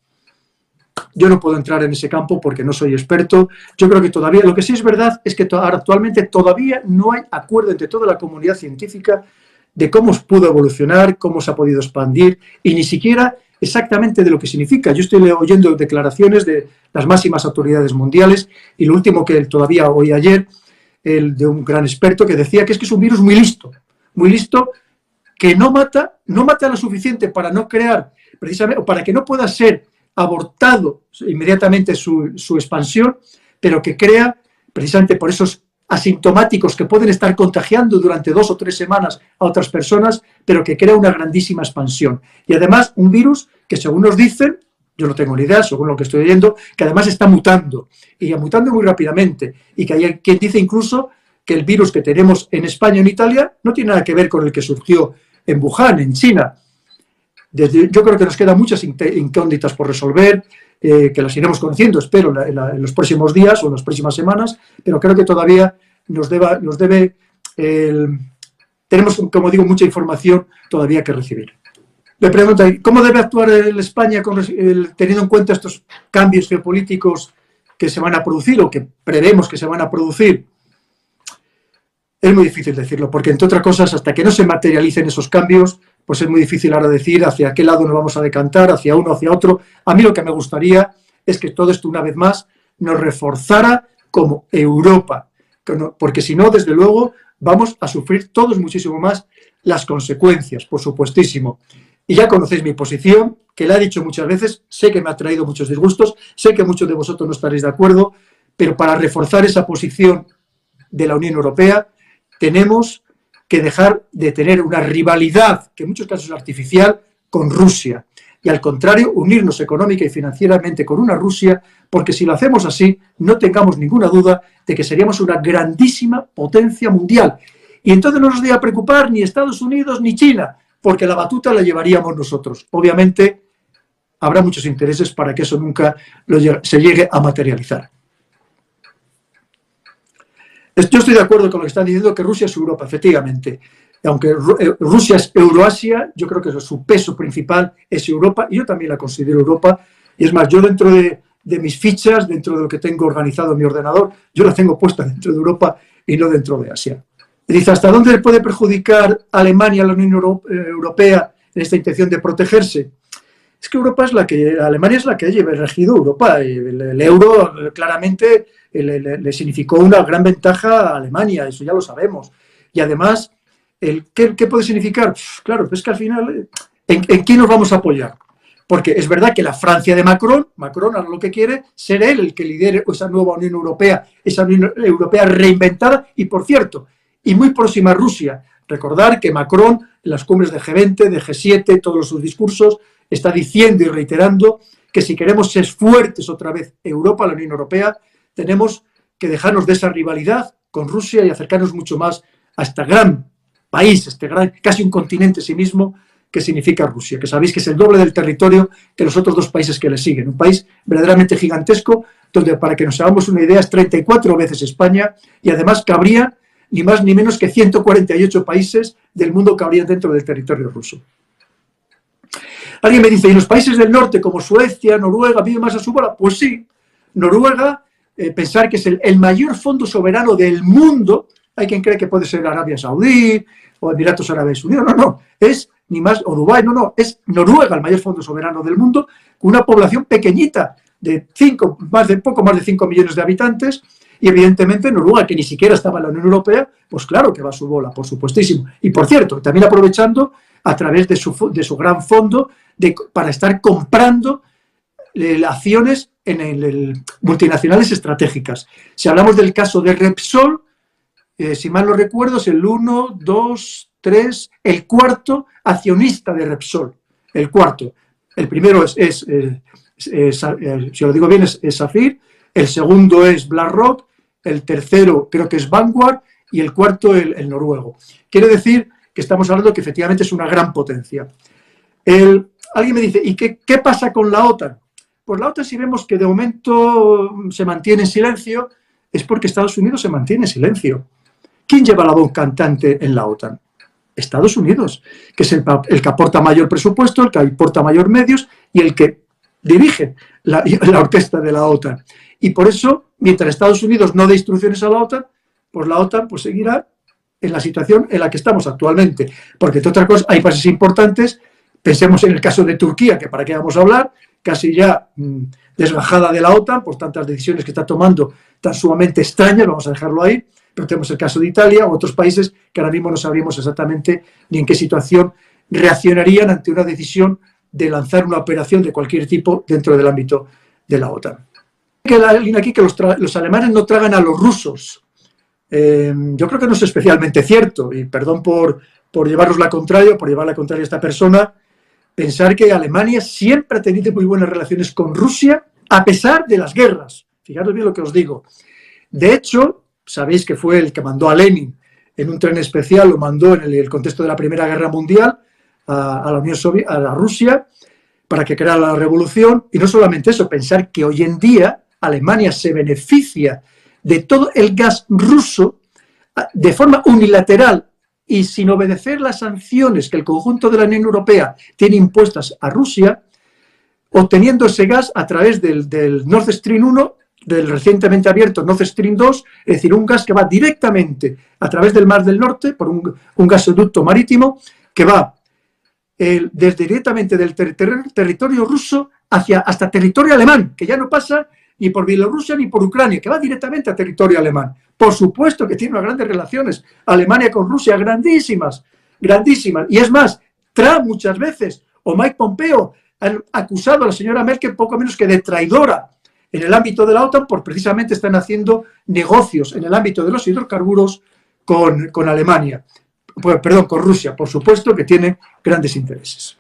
S1: Yo no puedo entrar en ese campo porque no soy experto. Yo creo que todavía, lo que sí es verdad es que actualmente todavía no hay acuerdo entre toda la comunidad científica de cómo pudo evolucionar, cómo se ha podido expandir y ni siquiera exactamente de lo que significa. Yo estoy oyendo declaraciones de las máximas autoridades mundiales y lo último que todavía oí ayer, el de un gran experto que decía que es que es un virus muy listo, muy listo que no mata, no mata lo suficiente para no crear, precisamente, o para que no pueda ser abortado inmediatamente su, expansión, pero que crea, precisamente por esos asintomáticos que pueden estar contagiando durante dos o tres semanas a otras personas, pero que crea una grandísima expansión. Y además un virus que según nos dicen, yo no tengo ni idea, según lo que estoy oyendo, que además está mutando, y mutando muy rápidamente, y que hay quien dice incluso que el virus que tenemos en España en Italia no tiene nada que ver con el que surgió en Wuhan, en China. Desde, yo creo que nos quedan muchas incógnitas por resolver, eh, que las iremos conociendo, espero, en, los próximos días o en las próximas semanas, pero creo que todavía nos, deba, nos debe, tenemos, como digo, mucha información todavía que recibir. Le pregunto, ¿cómo debe actuar el España teniendo en cuenta estos cambios geopolíticos que se van a producir o que prevemos que se van a producir? es muy difícil decirlo, porque entre otras cosas, hasta que no se materialicen esos cambios, pues es muy difícil ahora decir hacia qué lado nos vamos a decantar, hacia uno, hacia otro. A mí lo que me gustaría es que todo esto, una vez más, nos reforzara como Europa, porque si no, desde luego, vamos a sufrir todos muchísimo más las consecuencias, por supuestísimo. Y ya conocéis mi posición, que la he dicho muchas veces, sé que me ha traído muchos disgustos, sé que muchos de vosotros no estaréis de acuerdo, pero para reforzar esa posición de la Unión Europea tenemos que dejar de tener una rivalidad, que en muchos casos es artificial, con Rusia. Y al contrario, unirnos económica y financieramente con una Rusia, porque si lo hacemos así, no tengamos ninguna duda de que seríamos una grandísima potencia mundial. Y entonces no nos debe preocupar ni Estados Unidos ni China, porque la batuta la llevaríamos nosotros. Obviamente, habrá muchos intereses para que eso nunca se llegue a materializar. Yo estoy de acuerdo con lo que están diciendo, que Rusia es Europa, efectivamente. Aunque eh, Rusia es Euroasia, yo creo que su peso principal es Europa, y yo también la considero Europa. Y es más, yo dentro de, mis fichas, dentro de lo que tengo organizado en mi ordenador, yo la tengo puesta dentro de Europa y no dentro de Asia. Dice, ¿hasta dónde puede perjudicar Alemania a la Unión eh, Europea en esta intención de protegerse? Es que Europa es la que, Alemania es la que ha regido Europa. Y el euro claramente le, significó una gran ventaja a Alemania, eso ya lo sabemos. Y además, el, ¿qué, puede significar? claro, es que al final, ¿en, ¿en quién nos vamos a apoyar? Porque es verdad que la Francia de Macron, Macron ahora lo que quiere, ser él el que lidere esa nueva Unión Europea, esa Unión Europea reinventada y, por cierto, y muy próxima a Rusia. Recordar que Macron, en las cumbres de G20, de G7, todos sus discursos, está diciendo y reiterando que si queremos ser fuertes otra vez Europa, la Unión Europea, tenemos que dejarnos de esa rivalidad con Rusia y acercarnos mucho más a este gran país, este gran, casi un continente en sí mismo, que significa Rusia, que sabéis que es el doble del territorio que los otros dos países que le siguen. Un país verdaderamente gigantesco, donde para que nos hagamos una idea es 34 veces España y además cabría ni más ni menos que 148 países del mundo cabrían dentro del territorio ruso. Alguien me dice, ¿y los países del norte como Suecia, Noruega viven más a su bola? Pues sí, Noruega eh, pensar que es el, mayor fondo soberano del mundo. Hay quien cree que puede ser Arabia Saudí o Emiratos Árabes Unidos. No, no, es ni más, o Dubái, no, no, es Noruega el mayor fondo soberano del mundo, con una población pequeñita de cinco, más de poco más de 5 millones de habitantes, y evidentemente Noruega, que ni siquiera estaba en la Unión Europea, pues claro que va a su bola, por supuestísimo. Y por cierto, también aprovechando a través de su, de su gran fondo para estar comprando eh, acciones en el, multinacionales estratégicas. Si hablamos del caso de Repsol, eh, si mal no recuerdo, es el 1, 2, 3, el cuarto accionista de Repsol. El cuarto. El primero es, eh, eh, si lo digo bien, es, Safir, el segundo es BlackRock, el tercero creo que es Vanguard y el cuarto el, noruego. Quiere decir que estamos hablando que efectivamente es una gran potencia. alguien me dice, ¿y qué, qué pasa con la OTAN? Por la otra, si vemos que de momento se mantiene en silencio, es porque Estados Unidos se mantiene en silencio. ¿Quién lleva la voz cantante en la OTAN? Estados Unidos, que es el, que aporta mayor presupuesto, el que aporta mayor medios y el que dirige la, orquesta de la OTAN. Y por eso, mientras Estados Unidos no dé instrucciones a la OTAN, pues la OTAN pues, seguirá en la situación en la que estamos actualmente. Porque, entre otras cosas, hay países importantes, pensemos en el caso de Turquía, que para qué vamos a hablar, casi ya mm, desgajada de la OTAN por tantas decisiones que está tomando tan sumamente extrañas, vamos a dejarlo ahí, pero tenemos el caso de Italia o otros países que ahora mismo no sabríamos exactamente ni en qué situación reaccionarían ante una decisión de lanzar una operación de cualquier tipo dentro del ámbito de la OTAN. La línea aquí que los, alemanes no tragan a los rusos. Eh, yo creo que no es especialmente cierto, y perdón por, por llevaros la contraria, por llevar la contraria a esta persona, pensar que Alemania siempre ha tenido muy buenas relaciones con Rusia a pesar de las guerras. Fijaros bien lo que os digo. De hecho, sabéis que fue el que mandó a Lenin en un tren especial, lo mandó en el, contexto de la Primera Guerra Mundial a, la Unión Soviética, a la Rusia, para que creara la revolución. Y no solamente eso, pensar que hoy en día Alemania se beneficia de todo el gas ruso de forma unilateral y sin obedecer las sanciones que el conjunto de la Unión Europea tiene impuestas a Rusia, obteniendo ese gas a través del, Nord Stream 1 del recientemente abierto Nord Stream 2, es decir, un gas que va directamente a través del Mar del Norte por un, gasoducto marítimo que va desde directamente del territorio ruso hacia, hasta territorio alemán, que ya no pasa ni por Bielorrusia ni por Ucrania, que va directamente a territorio alemán. Por supuesto que tiene unas grandes relaciones Alemania con Rusia, grandísimas, grandísimas. Y es más, Trump muchas veces o Mike Pompeo han acusado a la señora Merkel poco menos que de traidora en el ámbito de la OTAN, por precisamente están haciendo negocios en el ámbito de los hidrocarburos con, con Alemania, perdón, con Rusia, por supuesto que tiene grandes intereses.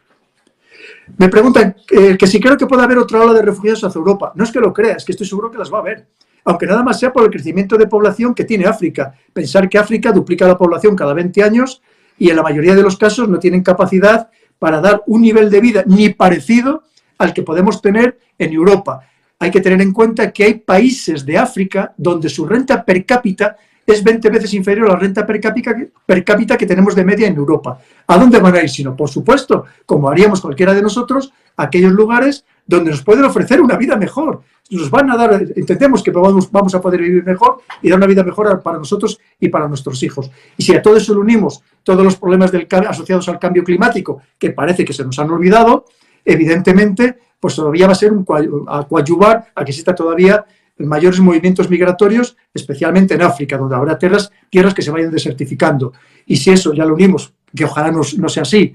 S1: Me preguntan eh, que si creo que puede haber otra ola de refugiados hacia Europa. No es que lo crea, es que estoy seguro que las va a haber. Aunque nada más sea por el crecimiento de población que tiene África. Pensar que África duplica la población cada 20 años y en la mayoría de los casos no tienen capacidad para dar un nivel de vida ni parecido al que podemos tener en Europa. Hay que tener en cuenta que hay países de África donde su renta per cápita es 20 veces inferior a la renta per cápita, que tenemos de media en Europa. ¿A dónde van a ir? Sino, por supuesto, como haríamos cualquiera de nosotros, aquellos lugares donde nos pueden ofrecer una vida mejor. Nos van a dar, entendemos que vamos, vamos a poder vivir mejor y dar una vida mejor para nosotros y para nuestros hijos. Y si a todo eso le unimos todos los problemas del, asociados al cambio climático, que parece que se nos han olvidado, evidentemente, pues todavía va a ser un a coadyuvar a que exista todavía mayores movimientos migratorios, especialmente en África, donde habrá tierras, tierras que se vayan desertificando. Y si eso ya lo unimos, que ojalá no, no sea así,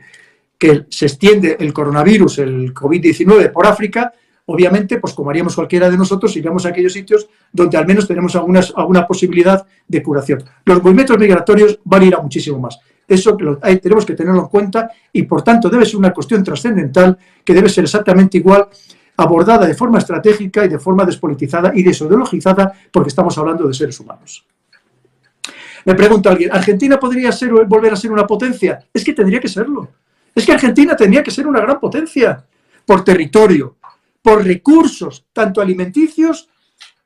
S1: que se extiende el coronavirus, el COVID-19 por África, obviamente, pues como haríamos cualquiera de nosotros, iríamos a aquellos sitios donde al menos tenemos algunas, alguna posibilidad de curación. Los movimientos migratorios van a ir a muchísimo más. Eso tenemos que tenerlo en cuenta y, por tanto, debe ser una cuestión trascendental que debe ser exactamente igual abordada de forma estratégica y de forma despolitizada y desideologizada porque estamos hablando de seres humanos. Me pregunta alguien, ¿Argentina podría ser, volver a ser una potencia? Es que tendría que serlo. Es que Argentina tendría que ser una gran potencia por territorio, por recursos, tanto alimenticios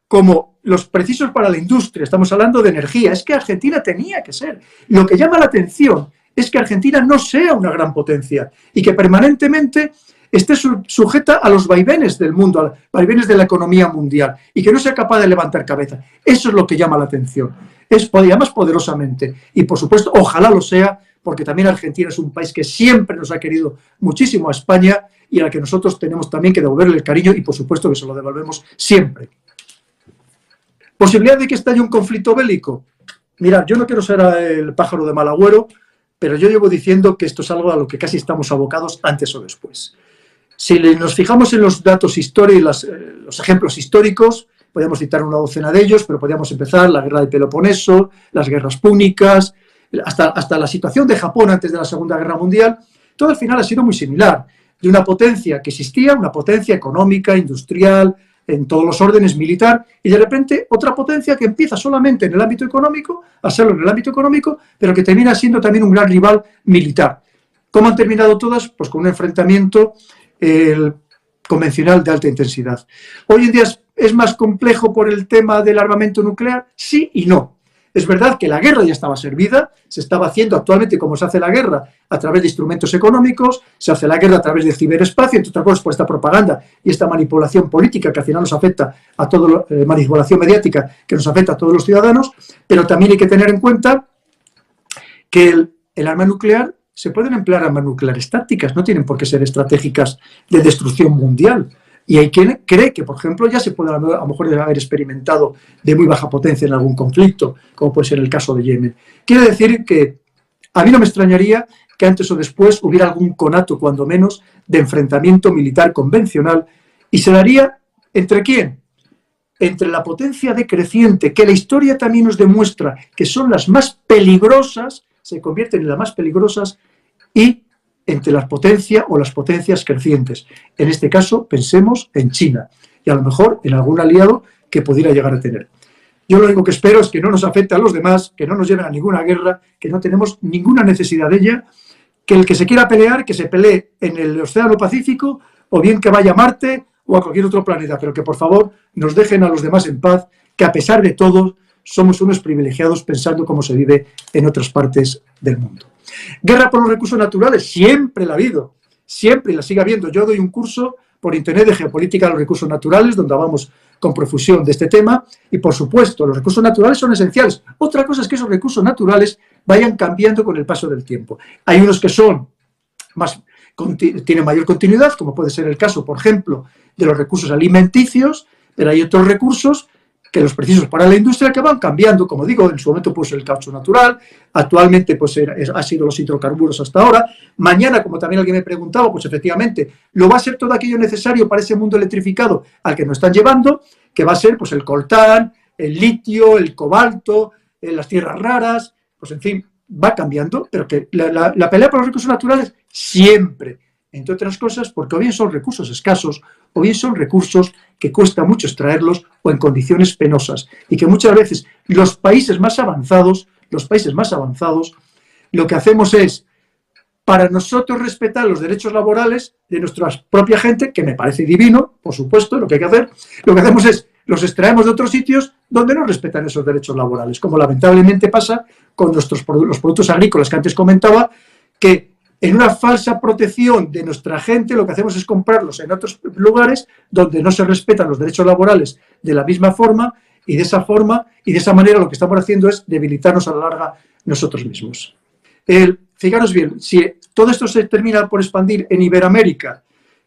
S1: como los precisos para la industria. Estamos hablando de energía. Es que Argentina tenía que ser. Lo que llama la atención es que Argentina no sea una gran potencia y que permanentemente esté sujeta a los vaivenes del mundo, a los vaivenes de la economía mundial y que no sea capaz de levantar cabeza. Eso es lo que llama la atención. Es más poderosamente. Y por supuesto, ojalá lo sea, porque también Argentina es un país que siempre nos ha querido muchísimo a España y a la que nosotros tenemos también que devolverle el cariño y por supuesto que se lo devolvemos siempre. ¿Posibilidad de que estalle un conflicto bélico? Mira, yo no quiero ser el pájaro de mal agüero, pero yo llevo diciendo que esto es algo a lo que casi estamos abocados antes o después. Si nos fijamos en los datos históricos, eh, los ejemplos históricos, podemos citar una docena de ellos, pero podríamos empezar la guerra del Peloponeso, las guerras púnicas, hasta, hasta la situación de Japón antes de la Segunda Guerra Mundial, todo al final ha sido muy similar. De una potencia que existía, una potencia económica, industrial, en todos los órdenes militar, y de repente otra potencia que empieza solamente en el ámbito económico, a serlo en el ámbito económico, pero que termina siendo también un gran rival militar. ¿Cómo han terminado todas? Pues con un enfrentamiento convencional de alta intensidad. Hoy en día es, más complejo por el tema del armamento nuclear, sí y no. Es verdad que la guerra ya estaba servida, se estaba haciendo actualmente como se hace la guerra a través de instrumentos económicos, se hace la guerra a través del ciberespacio, entre otras cosas por esta propaganda y esta manipulación política que al final nos afecta a todo, eh, manipulación mediática que nos afecta a todos los ciudadanos, pero también hay que tener en cuenta que el arma nuclear se pueden emplear armas nucleares tácticas, no tienen por qué ser estratégicas de destrucción mundial. Y hay quien cree que, por ejemplo, ya se puede a lo mejor haber experimentado de muy baja potencia en algún conflicto, como puede ser el caso de Yemen. Quiere decir que a mí no me extrañaría que antes o después hubiera algún conato, cuando menos, de enfrentamiento militar convencional y se daría entre quién? Entre la potencia decreciente, que la historia también nos demuestra que son las más peligrosas se convierten en las más peligrosas y entre las potencias o las potencias crecientes. En este caso, pensemos en China y a lo mejor en algún aliado que pudiera llegar a tener. Yo lo único que espero es que no nos afecte a los demás, que no nos lleven a ninguna guerra, que no tenemos ninguna necesidad de ella, que el que se quiera pelear, que se pelee en el Océano Pacífico o bien que vaya a Marte o a cualquier otro planeta, pero que por favor nos dejen a los demás en paz, que a pesar de todo somos unos privilegiados pensando cómo se vive en otras partes del mundo. Guerra por los recursos naturales, siempre la ha habido, siempre la sigue habiendo. Yo doy un curso por internet de geopolítica de los recursos naturales, donde hablamos con profusión de este tema y, por supuesto, los recursos naturales son esenciales. Otra cosa es que esos recursos naturales vayan cambiando con el paso del tiempo. Hay unos que son más, tienen mayor continuidad, como puede ser el caso, por ejemplo, de los recursos alimenticios, pero hay otros recursos que los precisos para la industria que van cambiando, como digo, en su momento pues el caucho natural, actualmente pues ha sido los hidrocarburos hasta ahora, mañana, como también alguien me preguntaba, pues efectivamente lo va a ser todo aquello necesario para ese mundo electrificado al que nos están llevando, que va a ser pues el coltán, el litio, el cobalto, eh, las tierras raras, pues en fin, va cambiando, pero que la, la pelea por los recursos naturales siempre, entre otras cosas, porque o bien son recursos escasos, o bien son recursos que cuesta mucho extraerlos o en condiciones penosas. Y que muchas veces los países más avanzados, los países más avanzados, lo que hacemos es, para nosotros respetar los derechos laborales de nuestra propia gente, que me parece divino, por supuesto, lo que hay que hacer, lo que hacemos es, los extraemos de otros sitios donde no respetan esos derechos laborales, como lamentablemente pasa con nuestros, los productos agrícolas que antes comentaba, que en una falsa protección de nuestra gente, lo que hacemos es comprarlos en otros lugares donde no se respetan los derechos laborales de la misma forma y de esa forma y de esa manera lo que estamos haciendo es debilitarnos a la larga nosotros mismos. El, fijaros bien, si todo esto se termina por expandir en Iberoamérica,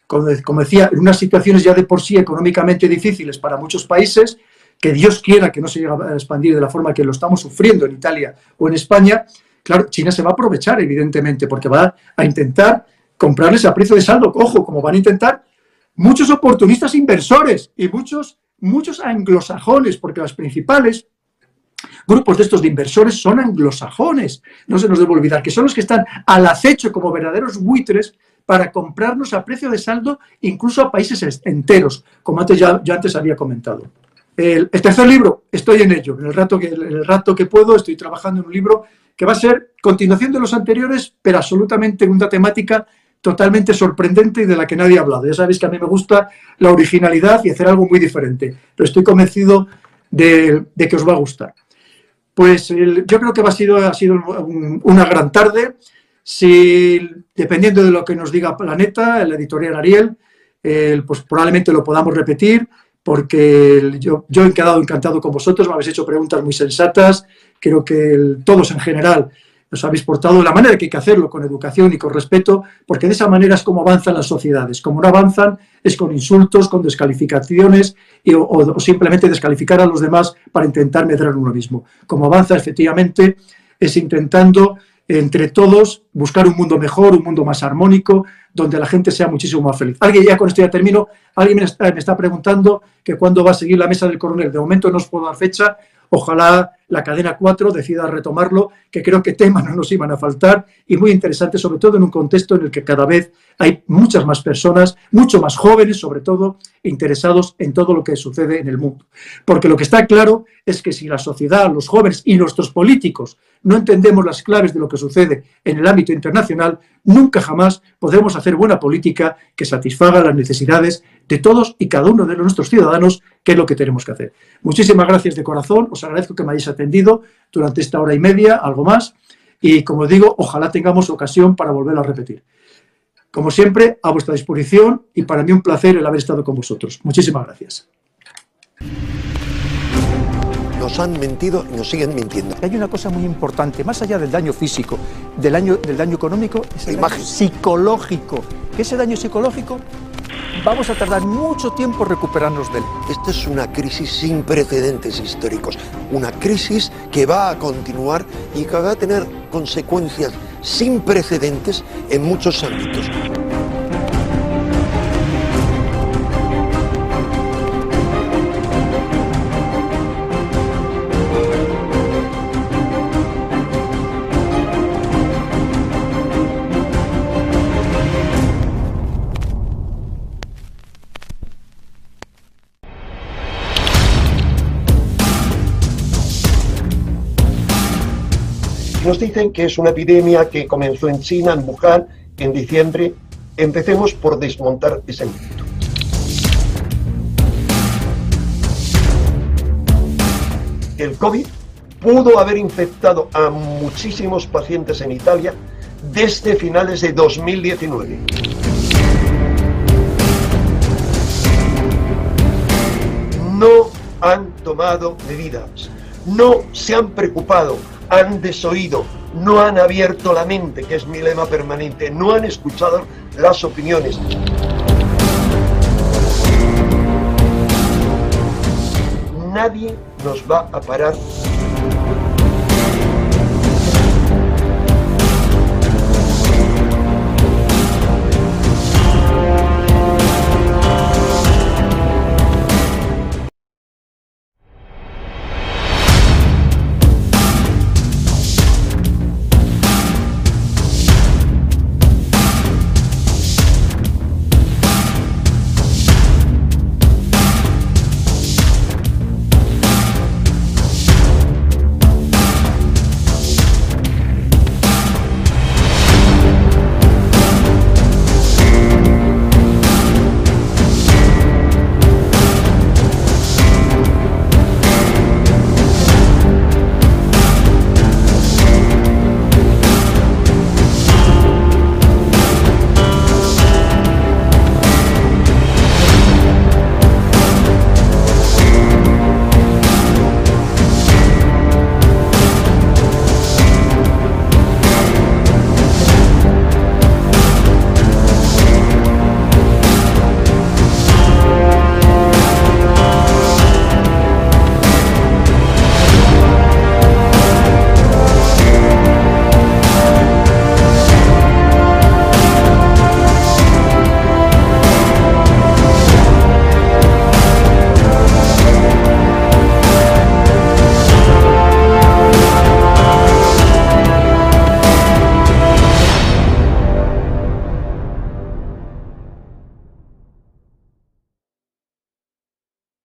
S1: como, decía, en unas situaciones ya de por sí económicamente difíciles para muchos países, que Dios quiera que no se llegue a expandir de la forma que lo estamos sufriendo en Italia o en España, Claro, China se va a aprovechar, evidentemente, porque va a intentar comprarles a precio de saldo. Ojo, como van a intentar muchos oportunistas inversores y muchos, muchos anglosajones, porque los principales grupos de estos de inversores son anglosajones. No se nos debe olvidar que son los que están al acecho como verdaderos buitres para comprarnos a precio de saldo incluso a países enteros, como antes ya, antes había comentado. El, tercer libro, estoy en ello. En el rato, que, el rato que puedo, estoy trabajando en un libro que va a ser continuación de los anteriores, pero absolutamente una temática totalmente sorprendente y de la que nadie ha hablado. Ya sabéis que a mí me gusta la originalidad y hacer algo muy diferente, pero estoy convencido de, que os va a gustar. Pues yo creo que ha sido, ha sido una gran tarde. Si, dependiendo de lo que nos diga Planeta, la editorial Ariel, pues probablemente lo podamos repetir, porque yo, he quedado encantado con vosotros, me habéis hecho preguntas muy sensatas, creo que todos en general nos habéis portado de la manera que hay que hacerlo, con educación y con respeto, porque de esa manera es como avanzan las sociedades. Como no avanzan es con insultos, con descalificaciones o, simplemente descalificar a los demás para intentar medrar uno mismo. Como avanza efectivamente es intentando entre todos buscar un mundo mejor, un mundo más armónico, donde la gente sea muchísimo más feliz. Alguien, ya con esto ya termino, alguien me está, me está preguntando que cuándo va a seguir la mesa del coronel. De momento no os puedo dar fecha, Ojalá la cadena 4 decida retomarlo, que creo que temas no nos iban a faltar y muy interesante, sobre todo en un contexto en el que cada vez hay muchas más personas, mucho más jóvenes sobre todo, interesados en todo lo que sucede en el mundo. Porque lo que está claro es que si la sociedad, los jóvenes y nuestros políticos no entendemos las claves de lo que sucede en el ámbito internacional, nunca jamás podremos hacer buena política que satisfaga las necesidades de todos y cada uno de nuestros ciudadanos, que es lo que tenemos que hacer. Muchísimas gracias de corazón, os agradezco que me hayáis atendido durante esta hora y media, algo más, y como digo, ojalá tengamos ocasión para volver a repetir. Como siempre, a vuestra disposición y para mí un placer el haber estado con vosotros. Muchísimas gracias
S2: nos han mentido y nos siguen mintiendo.
S1: Hay una cosa muy importante, más allá del daño físico, del daño, del daño económico, es el daño psicológico. ¿Qué ese daño psicológico? Vamos a tardar mucho tiempo recuperarnos de él.
S2: Esta es una crisis sin precedentes históricos, una crisis que va a continuar y que va a tener consecuencias sin precedentes en muchos ámbitos. Nos dicen que es una epidemia que comenzó en China, en Wuhan, en diciembre. Empecemos por desmontar ese mito. El COVID pudo haber infectado a muchísimos pacientes en Italia desde finales de 2019. No tomado medidas, no se han preocupado, han desoído, no han abierto la mente, que es mi lema permanente, no han escuchado las opiniones. Nadie nos va a parar